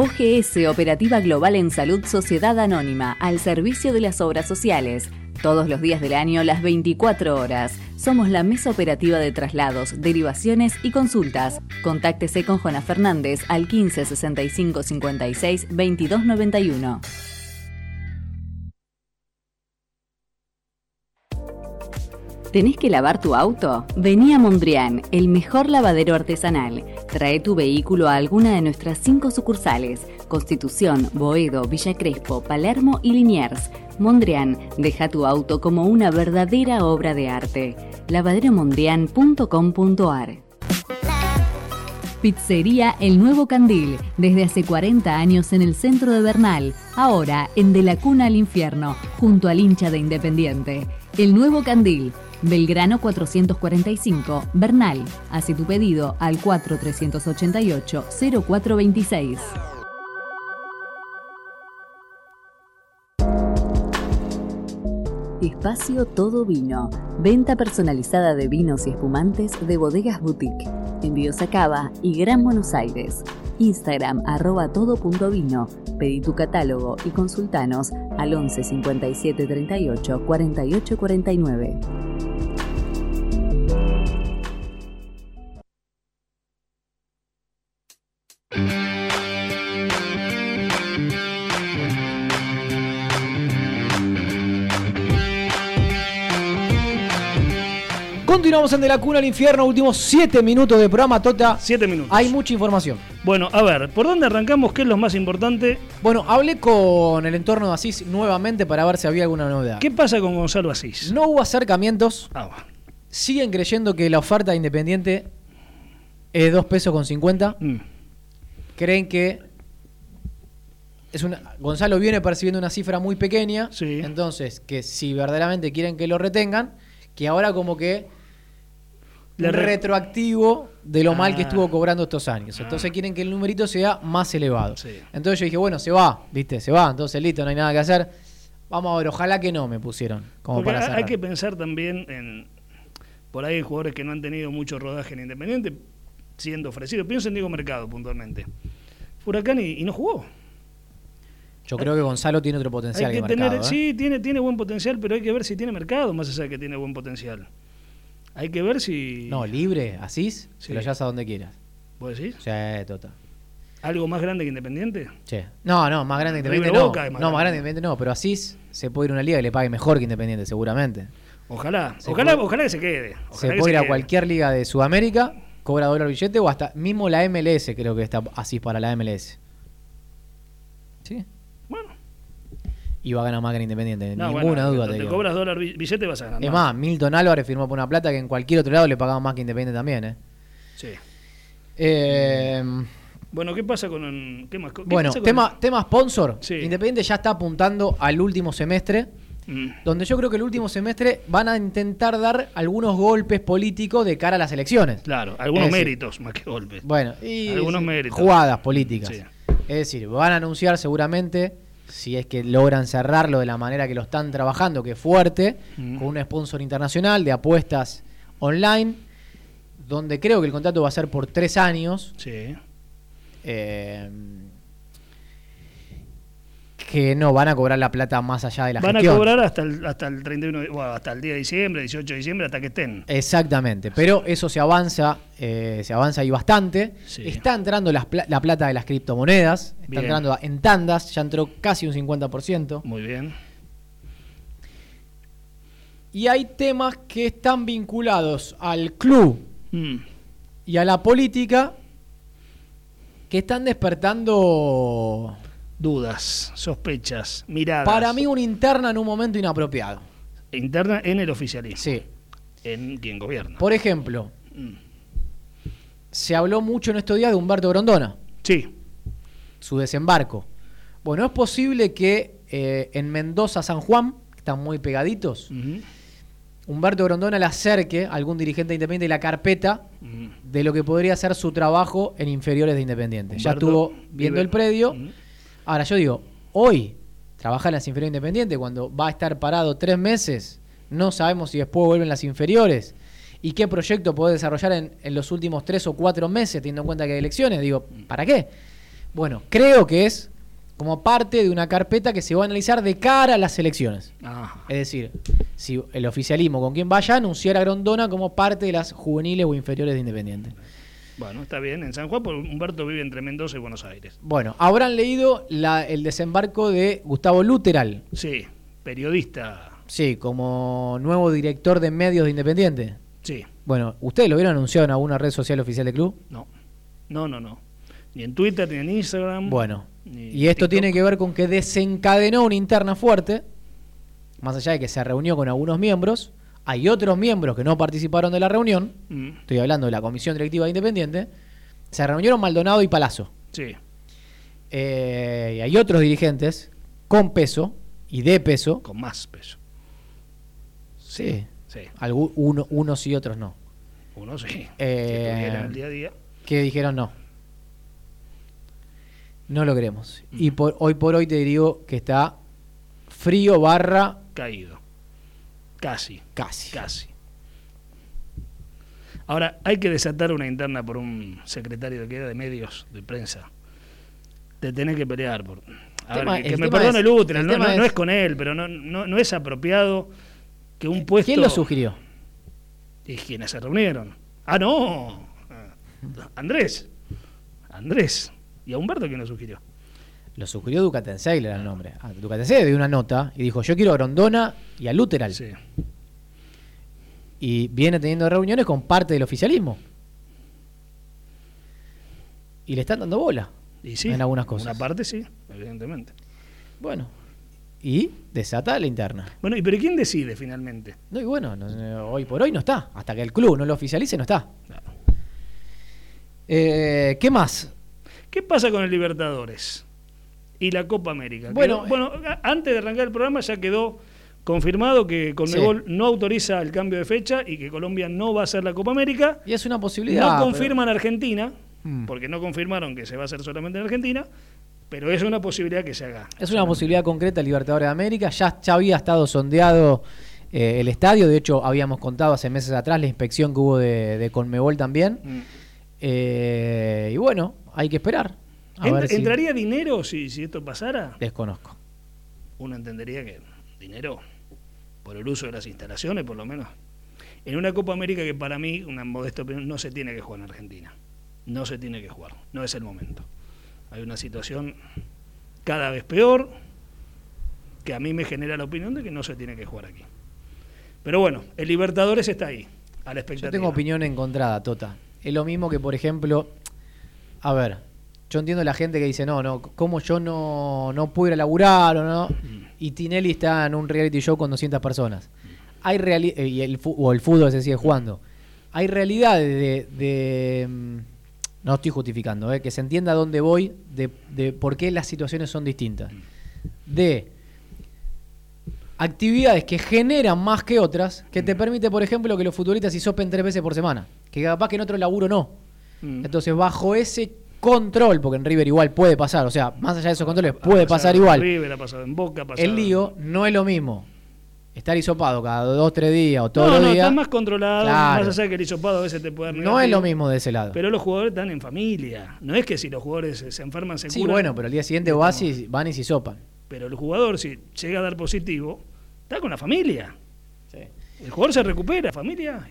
OGS Operativa Global en Salud Sociedad Anónima, al servicio de las obras sociales. Todos los días del año, las 24 horas. Somos la mesa operativa de traslados, derivaciones y consultas. Contáctese con Jona Fernández al 15 65 56 22 91. ¿Tenés que lavar tu auto? Vení a Mondrian, el mejor lavadero artesanal. Trae tu vehículo a alguna de nuestras cinco sucursales: Constitución, Boedo, Villa Crespo, Palermo y Liniers. Mondrian, deja tu auto como una verdadera obra de arte. lavaderomondrian.com.ar Pizzería El Nuevo Candil, desde hace 40 años en el centro de Bernal, ahora en De la Cuna al Infierno, junto al hincha de Independiente. El Nuevo Candil, Belgrano 445, Bernal. Hace tu pedido al 4388 0426. Espacio Todo Vino. Venta personalizada de vinos y espumantes de bodegas boutique. Envíos a Cava y Gran Buenos Aires. Instagram arroba todo.vino. Pedí tu catálogo y consultanos al 11 57 38 48 49. Continuamos en De la Cuna al Infierno, últimos 7 minutos de programa, Tota. 7 minutos. Hay mucha información. Bueno, a ver, ¿por dónde arrancamos? ¿Qué es lo más importante? Bueno, hablé con el entorno de Asís nuevamente para ver si había alguna novedad. ¿Qué pasa con Gonzalo Asís? No hubo acercamientos. Ah, bueno. Siguen creyendo que la oferta de Independiente es 2 pesos con 50. Mm. Creen que es una, Gonzalo viene percibiendo una cifra muy pequeña. Sí. Entonces, que si verdaderamente quieren que lo retengan, que ahora como que Le un re- retroactivo de lo mal que Ah. estuvo cobrando estos años. Entonces quieren que el numerito sea más elevado. Sí. Entonces yo dije, bueno, se va, ¿viste? Se va, entonces listo, no hay nada que hacer. Vamos a ver, ojalá que no me pusieron. Como Porque para hay- cerrar. hay que pensar también en. Por ahí hay jugadores que no han tenido mucho rodaje en Independiente siendo ofrecidos. Pienso en Diego Mercado puntualmente. Huracán y, y no jugó. Yo creo que Gonzalo tiene otro potencial hay que que tener, mercado, ¿eh? sí, tiene, tiene buen potencial, pero hay que ver si tiene mercado, más allá de que tiene buen potencial. Hay que ver si. No, libre, asís, Sí. lo llevas a donde quieras. ¿Vos decís? Sí, total. ¿Algo más grande que Independiente? Che. No, no, más grande que Independiente no. Más no, más grande. grande que Independiente no, pero Asís se puede ir a una liga que le pague mejor que Independiente, seguramente. Ojalá, Se ojalá, puede- ojalá que se quede. Se que puede ir a quede. cualquier liga de Sudamérica, cobra dólar billete o hasta mismo la MLS creo que está Asís para la MLS. ¿Sí? Va a ganar más que en Independiente, no, ninguna bueno, duda. te, te cobras dólar bi- billete vas a ganar. Es más, Milton Álvarez firmó por una plata que en cualquier otro lado le pagaban más que Independiente también, ¿eh? Sí. Eh, Bueno, ¿qué pasa con. ¿Qué más? ¿Qué bueno, pasa con- tema, tema sponsor. Sí. Independiente ya está apuntando al último semestre, Mm. donde yo creo que el último semestre van a intentar dar algunos golpes políticos de cara a las elecciones. Claro, algunos decir, méritos más que golpes. Bueno, y Algunos méritos. jugadas políticas. Sí. Es decir, van a anunciar seguramente si es que logran cerrarlo de la manera que lo están trabajando, que es fuerte, con un sponsor internacional de apuestas online, donde creo que el contrato va a ser por tres años. Sí. Eh, que no van a cobrar la plata más allá de la van gestión. a cobrar hasta el, hasta el 31, bueno, hasta el día de diciembre, 18 de diciembre, hasta que estén. Exactamente, pero eso se avanza, eh, se avanza ahí bastante. Está entrando la plata de las criptomonedas, está entrando en tandas, ya entró casi un 50%. Muy bien. Y hay temas que están vinculados al club mm. y a la política que están despertando dudas, sospechas, miradas. Para mí una interna en un momento inapropiado. Interna en el oficialismo. Sí. En quien gobierna. Por ejemplo, mm. se habló mucho en estos días de Humberto Grondona. Sí. Su desembarco. Bueno, es posible que eh, en Mendoza, San Juan, que están muy pegaditos, Humberto Grondona le acerque a algún dirigente independiente y la carpeta de lo que podría ser su trabajo en inferiores de Independiente. ya estuvo viendo el predio. Ahora, yo digo, hoy trabaja en las inferiores independientes, cuando va a estar parado tres meses, no sabemos si después vuelven las inferiores. ¿Y qué proyecto puede desarrollar en, en, los últimos tres o cuatro meses, teniendo en cuenta que hay elecciones? Digo, ¿para qué? Bueno, creo que es como parte de una carpeta que se va a analizar de cara a las elecciones. Es decir, si el oficialismo con quien vaya anunciar a Grondona como parte de las juveniles o inferiores de Independiente. Bueno, está bien. En San Juan, porque Humberto vive entre Mendoza y Buenos Aires. Bueno, habrán leído el desembarco de Gustavo Luteral. Sí, periodista. Sí, como nuevo director de medios de Independiente. Sí. Bueno, ¿ustedes lo vieron anunciado en alguna red social oficial del club? No. No, no, no. Ni en Twitter, ni en Instagram. Bueno. Y esto tiene que ver con que desencadenó una interna fuerte, más allá de que se reunió con algunos miembros, hay otros miembros que no participaron de la reunión, mm. estoy hablando de la Comisión Directiva Independiente, se reunieron Maldonado y Palazzo. Sí. Eh, y hay otros dirigentes con peso y de peso. Con más peso. Sí. sí. uno, unos y otros no. Unos sí. Eh, el día a día. Que dijeron no. No lo queremos. Y mm. por, hoy por hoy te digo que está frío barra... Caído. Casi. Casi. Casi. Ahora, hay que desatar una interna por un secretario de queda de medios de prensa. Te tenés que pelear por. que, me perdone el útero, no, es, con él, pero no, no, es apropiado que un puesto. ¿Quién lo sugirió? Y quienes se reunieron. Ah, no. Andrés. Andrés. ¿Y a Humberto quién lo sugirió? Lo sugirió Ducatensey, era el nombre. Ah, dio una nota y dijo, yo quiero a Grondona y a Luteral. Sí. Y viene teniendo reuniones con parte del oficialismo. Y le están dando bola. Y sí, en algunas cosas. Una parte sí, evidentemente. Bueno, y desata la interna. Bueno, ¿y pero quién decide finalmente? No, y bueno, hoy por hoy no está. Hasta que el club no lo oficialice, no está. Eh, ¿Qué más? ¿Qué pasa con el Libertadores? Y la Copa América. Bueno, bueno, antes de arrancar el programa ya quedó confirmado que Conmebol no autoriza el cambio de fecha y que Colombia no va a hacer la Copa América. Y es una posibilidad. No confirman Argentina, mm. porque no confirmaron que se va a hacer solamente en Argentina, pero es una posibilidad que se haga. Es una posibilidad concreta el Libertadores de América. Ya, ya había estado sondeado eh, el estadio, de hecho habíamos contado hace meses atrás la inspección que hubo de, Conmebol también. Mm. Eh, y bueno, hay que esperar. ¿Entraría dinero si, esto pasara? Desconozco. Uno entendería que dinero por el uso de las instalaciones, por lo menos. En una Copa América que para mí, una modesta opinión, no se tiene que jugar en Argentina. No se tiene que jugar. No es el momento. Hay una situación cada vez peor que a mí me genera la opinión de que no se tiene que jugar aquí. Pero bueno, el Libertadores está ahí, a la expectativa. Yo tengo opinión encontrada, Tota. Es lo mismo que, por ejemplo, a ver, yo entiendo la gente que dice, no, no, ¿cómo yo no, no puedo ir a laburar o no? Mm. Y Tinelli está en un reality show con 200 personas. Hay eh, y el, o el fútbol se sigue jugando. Hay realidades de, mm, no estoy justificando, eh, que se entienda dónde voy, de, de por qué las situaciones son distintas. De actividades que generan más que otras, que te permite, por ejemplo, que los futbolistas sopen tres veces por semana, que capaz que en otro laburo no. Mm. Entonces, bajo ese control, porque en River igual puede pasar, o sea, más allá de esos controles, puede pasar igual. River ha pasado en Boca, ha pasado El lío no es lo mismo estar hisopado cada dos, tres días o todos no, los no, días. estás más controlado, más allá de que el hisopado a veces te puede dar No es lo mismo de ese lado. Pero los jugadores están en familia. No es que si los jugadores se, enferman se Sí, bueno, pero el día siguiente vas y, van y se hisopan. Pero el jugador, si llega a dar positivo, está con la familia. El jugador se recupera, familia.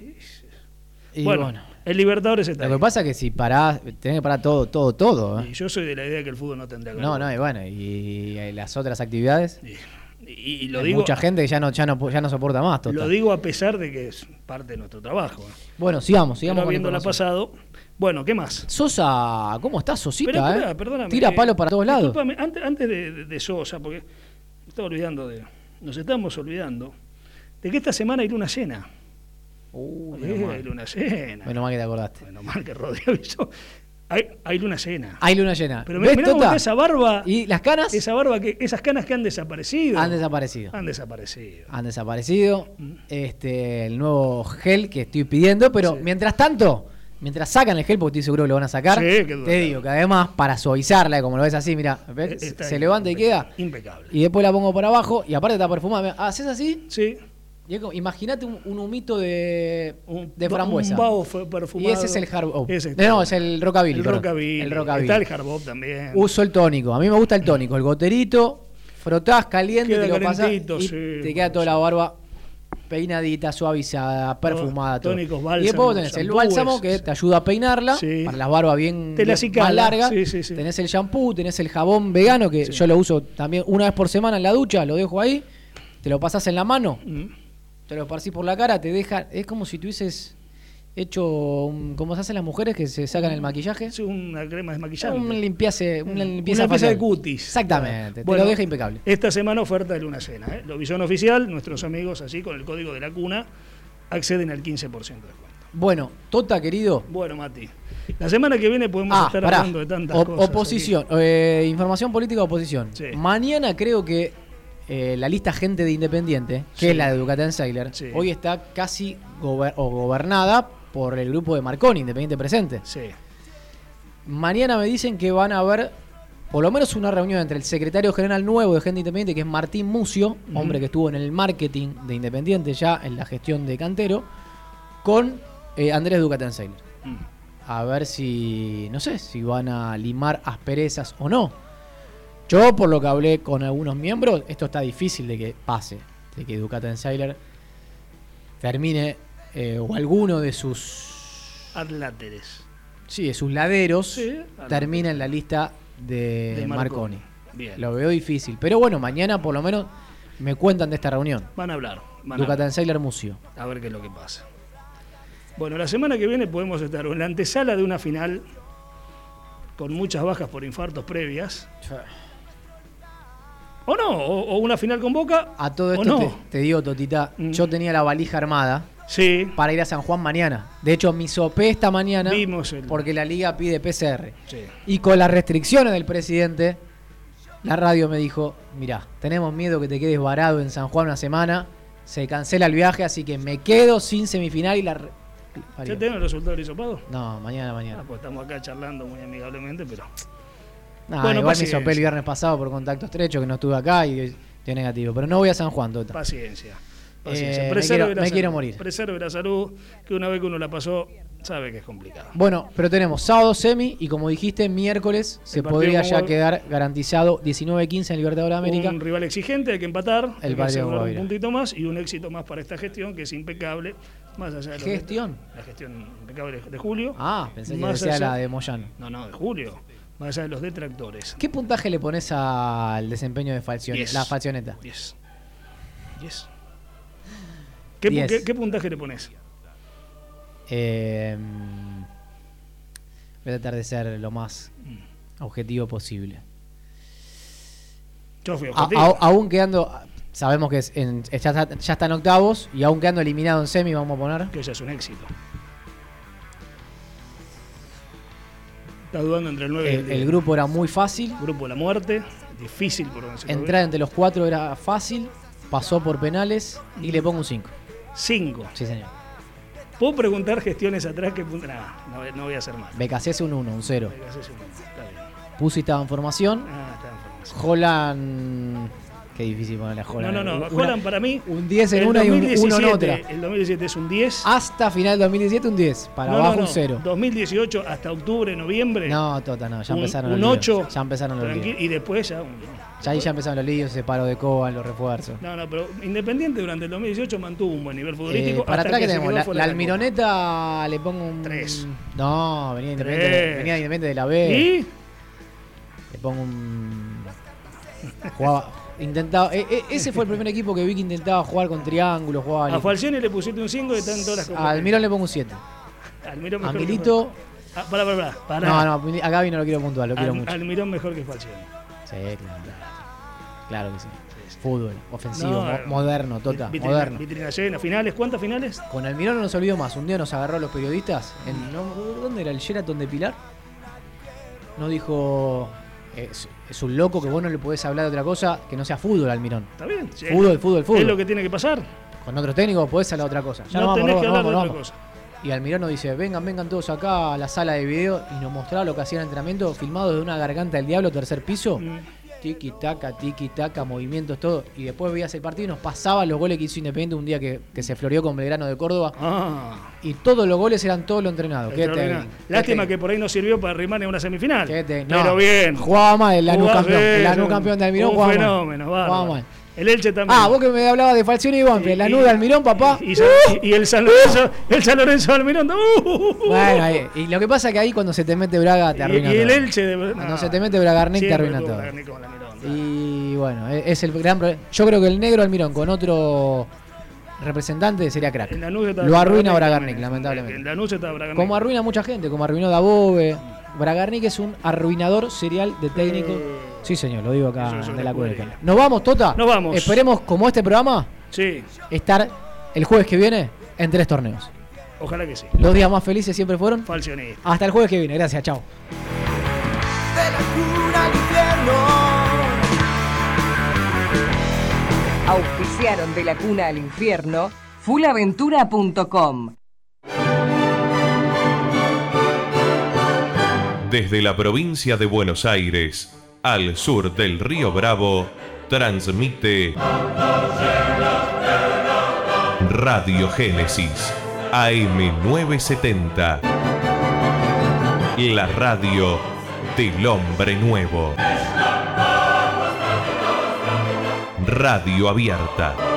Y bueno, el Libertadores está Lo que pasa es que si parás, tenés que parar todo, todo, todo. ¿eh? Y yo soy de la idea que el fútbol no tendrá que No, no, y bueno, y, las otras actividades. Y, lo Hay digo, mucha gente que ya no, ya no, ya no soporta más. Total. Lo digo a pesar de que es parte de nuestro trabajo. ¿eh? Bueno, sigamos, sigamos. Pero habiéndola pasado. Bueno, ¿qué más? Sosa, ¿cómo estás, Sosita? Pero, eh? perdóname, Tira palo para todos lados. Antes, antes de, de, Sosa, porque me estaba olvidando de. Nos estamos olvidando de que esta semana hay luna llena. Uh, hay luna llena. Menos mal que te acordaste. Menos mal que Rodrigo avisó. Hay, hay, luna llena. Hay luna llena. Pero ¿Ves, mirá tota? esa barba. ¿Y las canas? Esa barba que, esas canas que han desaparecido. Han desaparecido. Han desaparecido. Han desaparecido. Mm. Este, el nuevo gel que estoy pidiendo, pero sí. mientras tanto, mientras sacan el gel, porque estoy seguro que lo van a sacar, sí, te digo que además, para suavizarla, como lo ves así, mira, se levanta y queda. Impecable. Y después la pongo para abajo y aparte está perfumada. ¿Haces así? Sí. Imagínate un, un, humito de, de frambuesa. Un perfumado. Y ese es el harbop. No, es el rockabilly. El rockabilly. El rockabilly. Está el harbop también. Uso el tónico. A mí me gusta el tónico. El goterito, frotás caliente, queda te lo pasás y sí, te queda toda la barba peinadita, suavizada, perfumada. Todo. Tónicos, bálsamo, y después tenés el bálsamo que te ayuda a peinarla sí. para las barbas bien, bien más largas. Tenés el shampoo, tenés el jabón vegano que yo lo uso también una vez por semana en la ducha, lo dejo ahí, te lo pasás en la mano. Mm te lo esparcís por la cara, te deja. Es como si tuvieses hecho. Un, como se hacen las mujeres que se sacan el maquillaje. Sí, una crema de maquillaje. Un limpiase, una limpieza, una limpieza de cutis. Exactamente, bueno, te lo deja impecable. Esta semana oferta de luna llena. ¿eh? Lo oficial, nuestros amigos así con el código de la cuna acceden al 15% de descuento. Bueno, Tota, querido. Bueno, Mati. La semana que viene podemos ah, estar pará. hablando de tantas o, cosas. Oposición, eh, información política oposición. Sí. Mañana creo que eh, la lista gente de Independiente, que Sí. es la de Ducatán Sailor, Sí. hoy está casi gober- o gobernada por el grupo de Marconi, Independiente Presente. Sí. Mañana me dicen que van a haber por lo menos una reunión entre el secretario general nuevo de Gente Independiente, que es Martín Mucio, hombre que estuvo en el marketing de Independiente ya en la gestión de Cantero, con eh, Andrés Ducatán Sailor. Mm. A ver si, no sé, si van a limar asperezas o no. Yo, por lo que hablé con algunos miembros, esto está difícil de que pase, de que Ducatan Sailor termine eh, o alguno de sus Adláteres. sí, de sus laderos Sí, termina en la lista de, De Marconi. Marconi. Bien. Lo veo difícil, pero bueno, mañana por lo menos me cuentan de esta reunión. Van a hablar. Van a, Ducatan Sailor Mucio. a ver qué es lo que pasa. Bueno, la semana que viene podemos estar en la antesala de una final con muchas bajas por infartos previas. ¿O no? ¿O, o una final con Boca? A todo ¿O esto no? te, te digo, Totita, Mm. yo tenía la valija armada Sí. para ir a San Juan mañana. De hecho, me sopé esta mañana Vimos el... porque la liga pide PCR. Sí. Y con las restricciones del presidente, la radio me dijo, mirá, tenemos miedo que te quedes varado en San Juan una semana, se cancela el viaje, así que me quedo sin semifinal y la... ¿Ya tenemos el resultado del hisopado? No, mañana, Ah, mañana. pues estamos acá charlando muy amigablemente, pero... No, Bueno, igual me paciencia. sopé el viernes pasado por contacto estrecho, que no estuve acá y dio negativo. Pero no voy a San Juan, Tota. Paciencia. Paciencia. Eh, me quiero- la me salud. quiero morir. Preserve la salud, que una vez que uno la pasó, sabe que es complicado. Bueno, pero tenemos sábado semi y como dijiste, miércoles se podría ya quedar garantizado 19-15 en Libertadores de América. Un rival exigente, hay que empatar, hay El que asegurar con un puntito más y un éxito más para esta gestión que es impecable, más allá de lo que- ¿Gestión? la gestión impecable de Julio. Ah, pensé que Más decía allá- la de Moyano. No, no, de Julio. Más allá de los detractores. ¿Qué puntaje le pones al desempeño de Falcione- Diez. la Falcioneta? 10. 10. ¿Qué, Diez. qué- qué puntaje le pones? Eh, voy a tratar de ser lo más objetivo posible. Yo fui A- objetivo. a- aún quedando, sabemos que es en- ya, está, ya está en octavos y aún quedando eliminado en semi, vamos a poner. que ya es un éxito. Está dudando entre el 9 y El, el, el 10. grupo era muy fácil. Grupo de la muerte, difícil por donde se. Entrar entre los cuatro era fácil. Pasó por penales y le pongo un 5. 5. Sí, señor. Puedo preguntar gestiones atrás que. Nah, no, voy a hacer más. es un 1, un 0. BKC un 1, está bien. Pusi estaba en formación. Ah, estaba en formación. Holland Qué difícil ponerle a Holland. No, no, no. Holland para mí. Un 10 en una y un 1 en otra. El 2017 es un 10. Hasta final 2017 un 10. Para abajo un 0. 2018 hasta octubre, noviembre. No, Tota, no. Ya un, empezaron un los 8. Ya empezaron los líos. Y después ya un. Ya ahí ya empezaron los líos, se paró de Coba, los refuerzos. No, no, pero Independiente durante el 2018 mantuvo un buen nivel futbolístico. Eh, para atrás que, tenemos, la, la Almironeta le pongo un. 3. No, venía Independiente, venía Independiente de la B. ¿Y? Le pongo un. Jugaba. Intentaba, e, e, ese fue el primer equipo que vi que intentaba jugar con triángulos. Jugaba a Falcioni le pusiste un 5 y están todas las cosas. A Almirón le pongo un 7. Almirón mejor. A Milito. Ah, pará, pará, pará. No, no, a Gaby no lo quiero puntuar, lo quiero mucho. Almirón mejor que Falcioni. Sí, claro. Claro que sí. Fútbol, ofensivo, moderno, tota, moderno. Vitrina llena, finales, ¿cuántas finales? Con Almirón no nos olvidó más. Un día nos agarró a los periodistas. En, ¿Dónde era el Sheraton de Pilar? Nos dijo. Es, es un loco que vos no le podés hablar de otra cosa que no sea fútbol, Almirón. Está bien. fútbol, fútbol, fútbol. Es lo que tiene que pasar. Con otro técnico podés hablar de otra cosa. Ya no, vamos, tenés que hablar de otra cosa. Y Almirón nos dice, vengan, vengan todos acá a la sala de video y nos mostraba lo que hacía el entrenamiento filmado de una garganta del diablo, tercer piso. Mm tiki taca, tiki taca, movimientos, todo. Y después veías el partido y nos pasaban los goles que hizo Independiente un día que, se floreó con Belgrano de Córdoba. Ah. Y todos los goles eran todos lo entrenados. Lástima que por ahí no sirvió para arrimar en una semifinal. Pero bien. Jugaba mal el Lanús campeón. El campeón de Almirón jugaba fenómeno, Jugaba mal. El Elche también. Ah, vos que me hablabas de Falcioni y Banfield, la nuda Almirón, papá. Y, el San Lorenzo, el San Lorenzo Almirón. Uh, bueno, y lo que pasa es que ahí cuando se te mete Braga te arruina. Y, el Elche de Cuando se te mete Bragarnik te arruina todo. Y bueno, e-, es el gran problema. Yo creo que el negro Almirón con otro representante sería crack. Lo arruina Bragarnik, lamentablemente. Como arruina mucha gente, como arruinó Dabove. Bragarnik es un arruinador serial de técnico. Eh, Sí, señor, lo digo acá de la cuerda. ¿Nos vamos, Tota? Nos vamos. Esperemos, como este programa, sí. estar el jueves que viene en tres torneos. Ojalá que sí. Los días más felices siempre fueron. Falcionista. Hasta el jueves que viene. Gracias, chao. Auspiciaron de la cuna al infierno fulaventura.com. Desde la provincia de Buenos Aires al sur del río Bravo, transmite Radio Génesis AM970. La radio del hombre nuevo. Radio abierta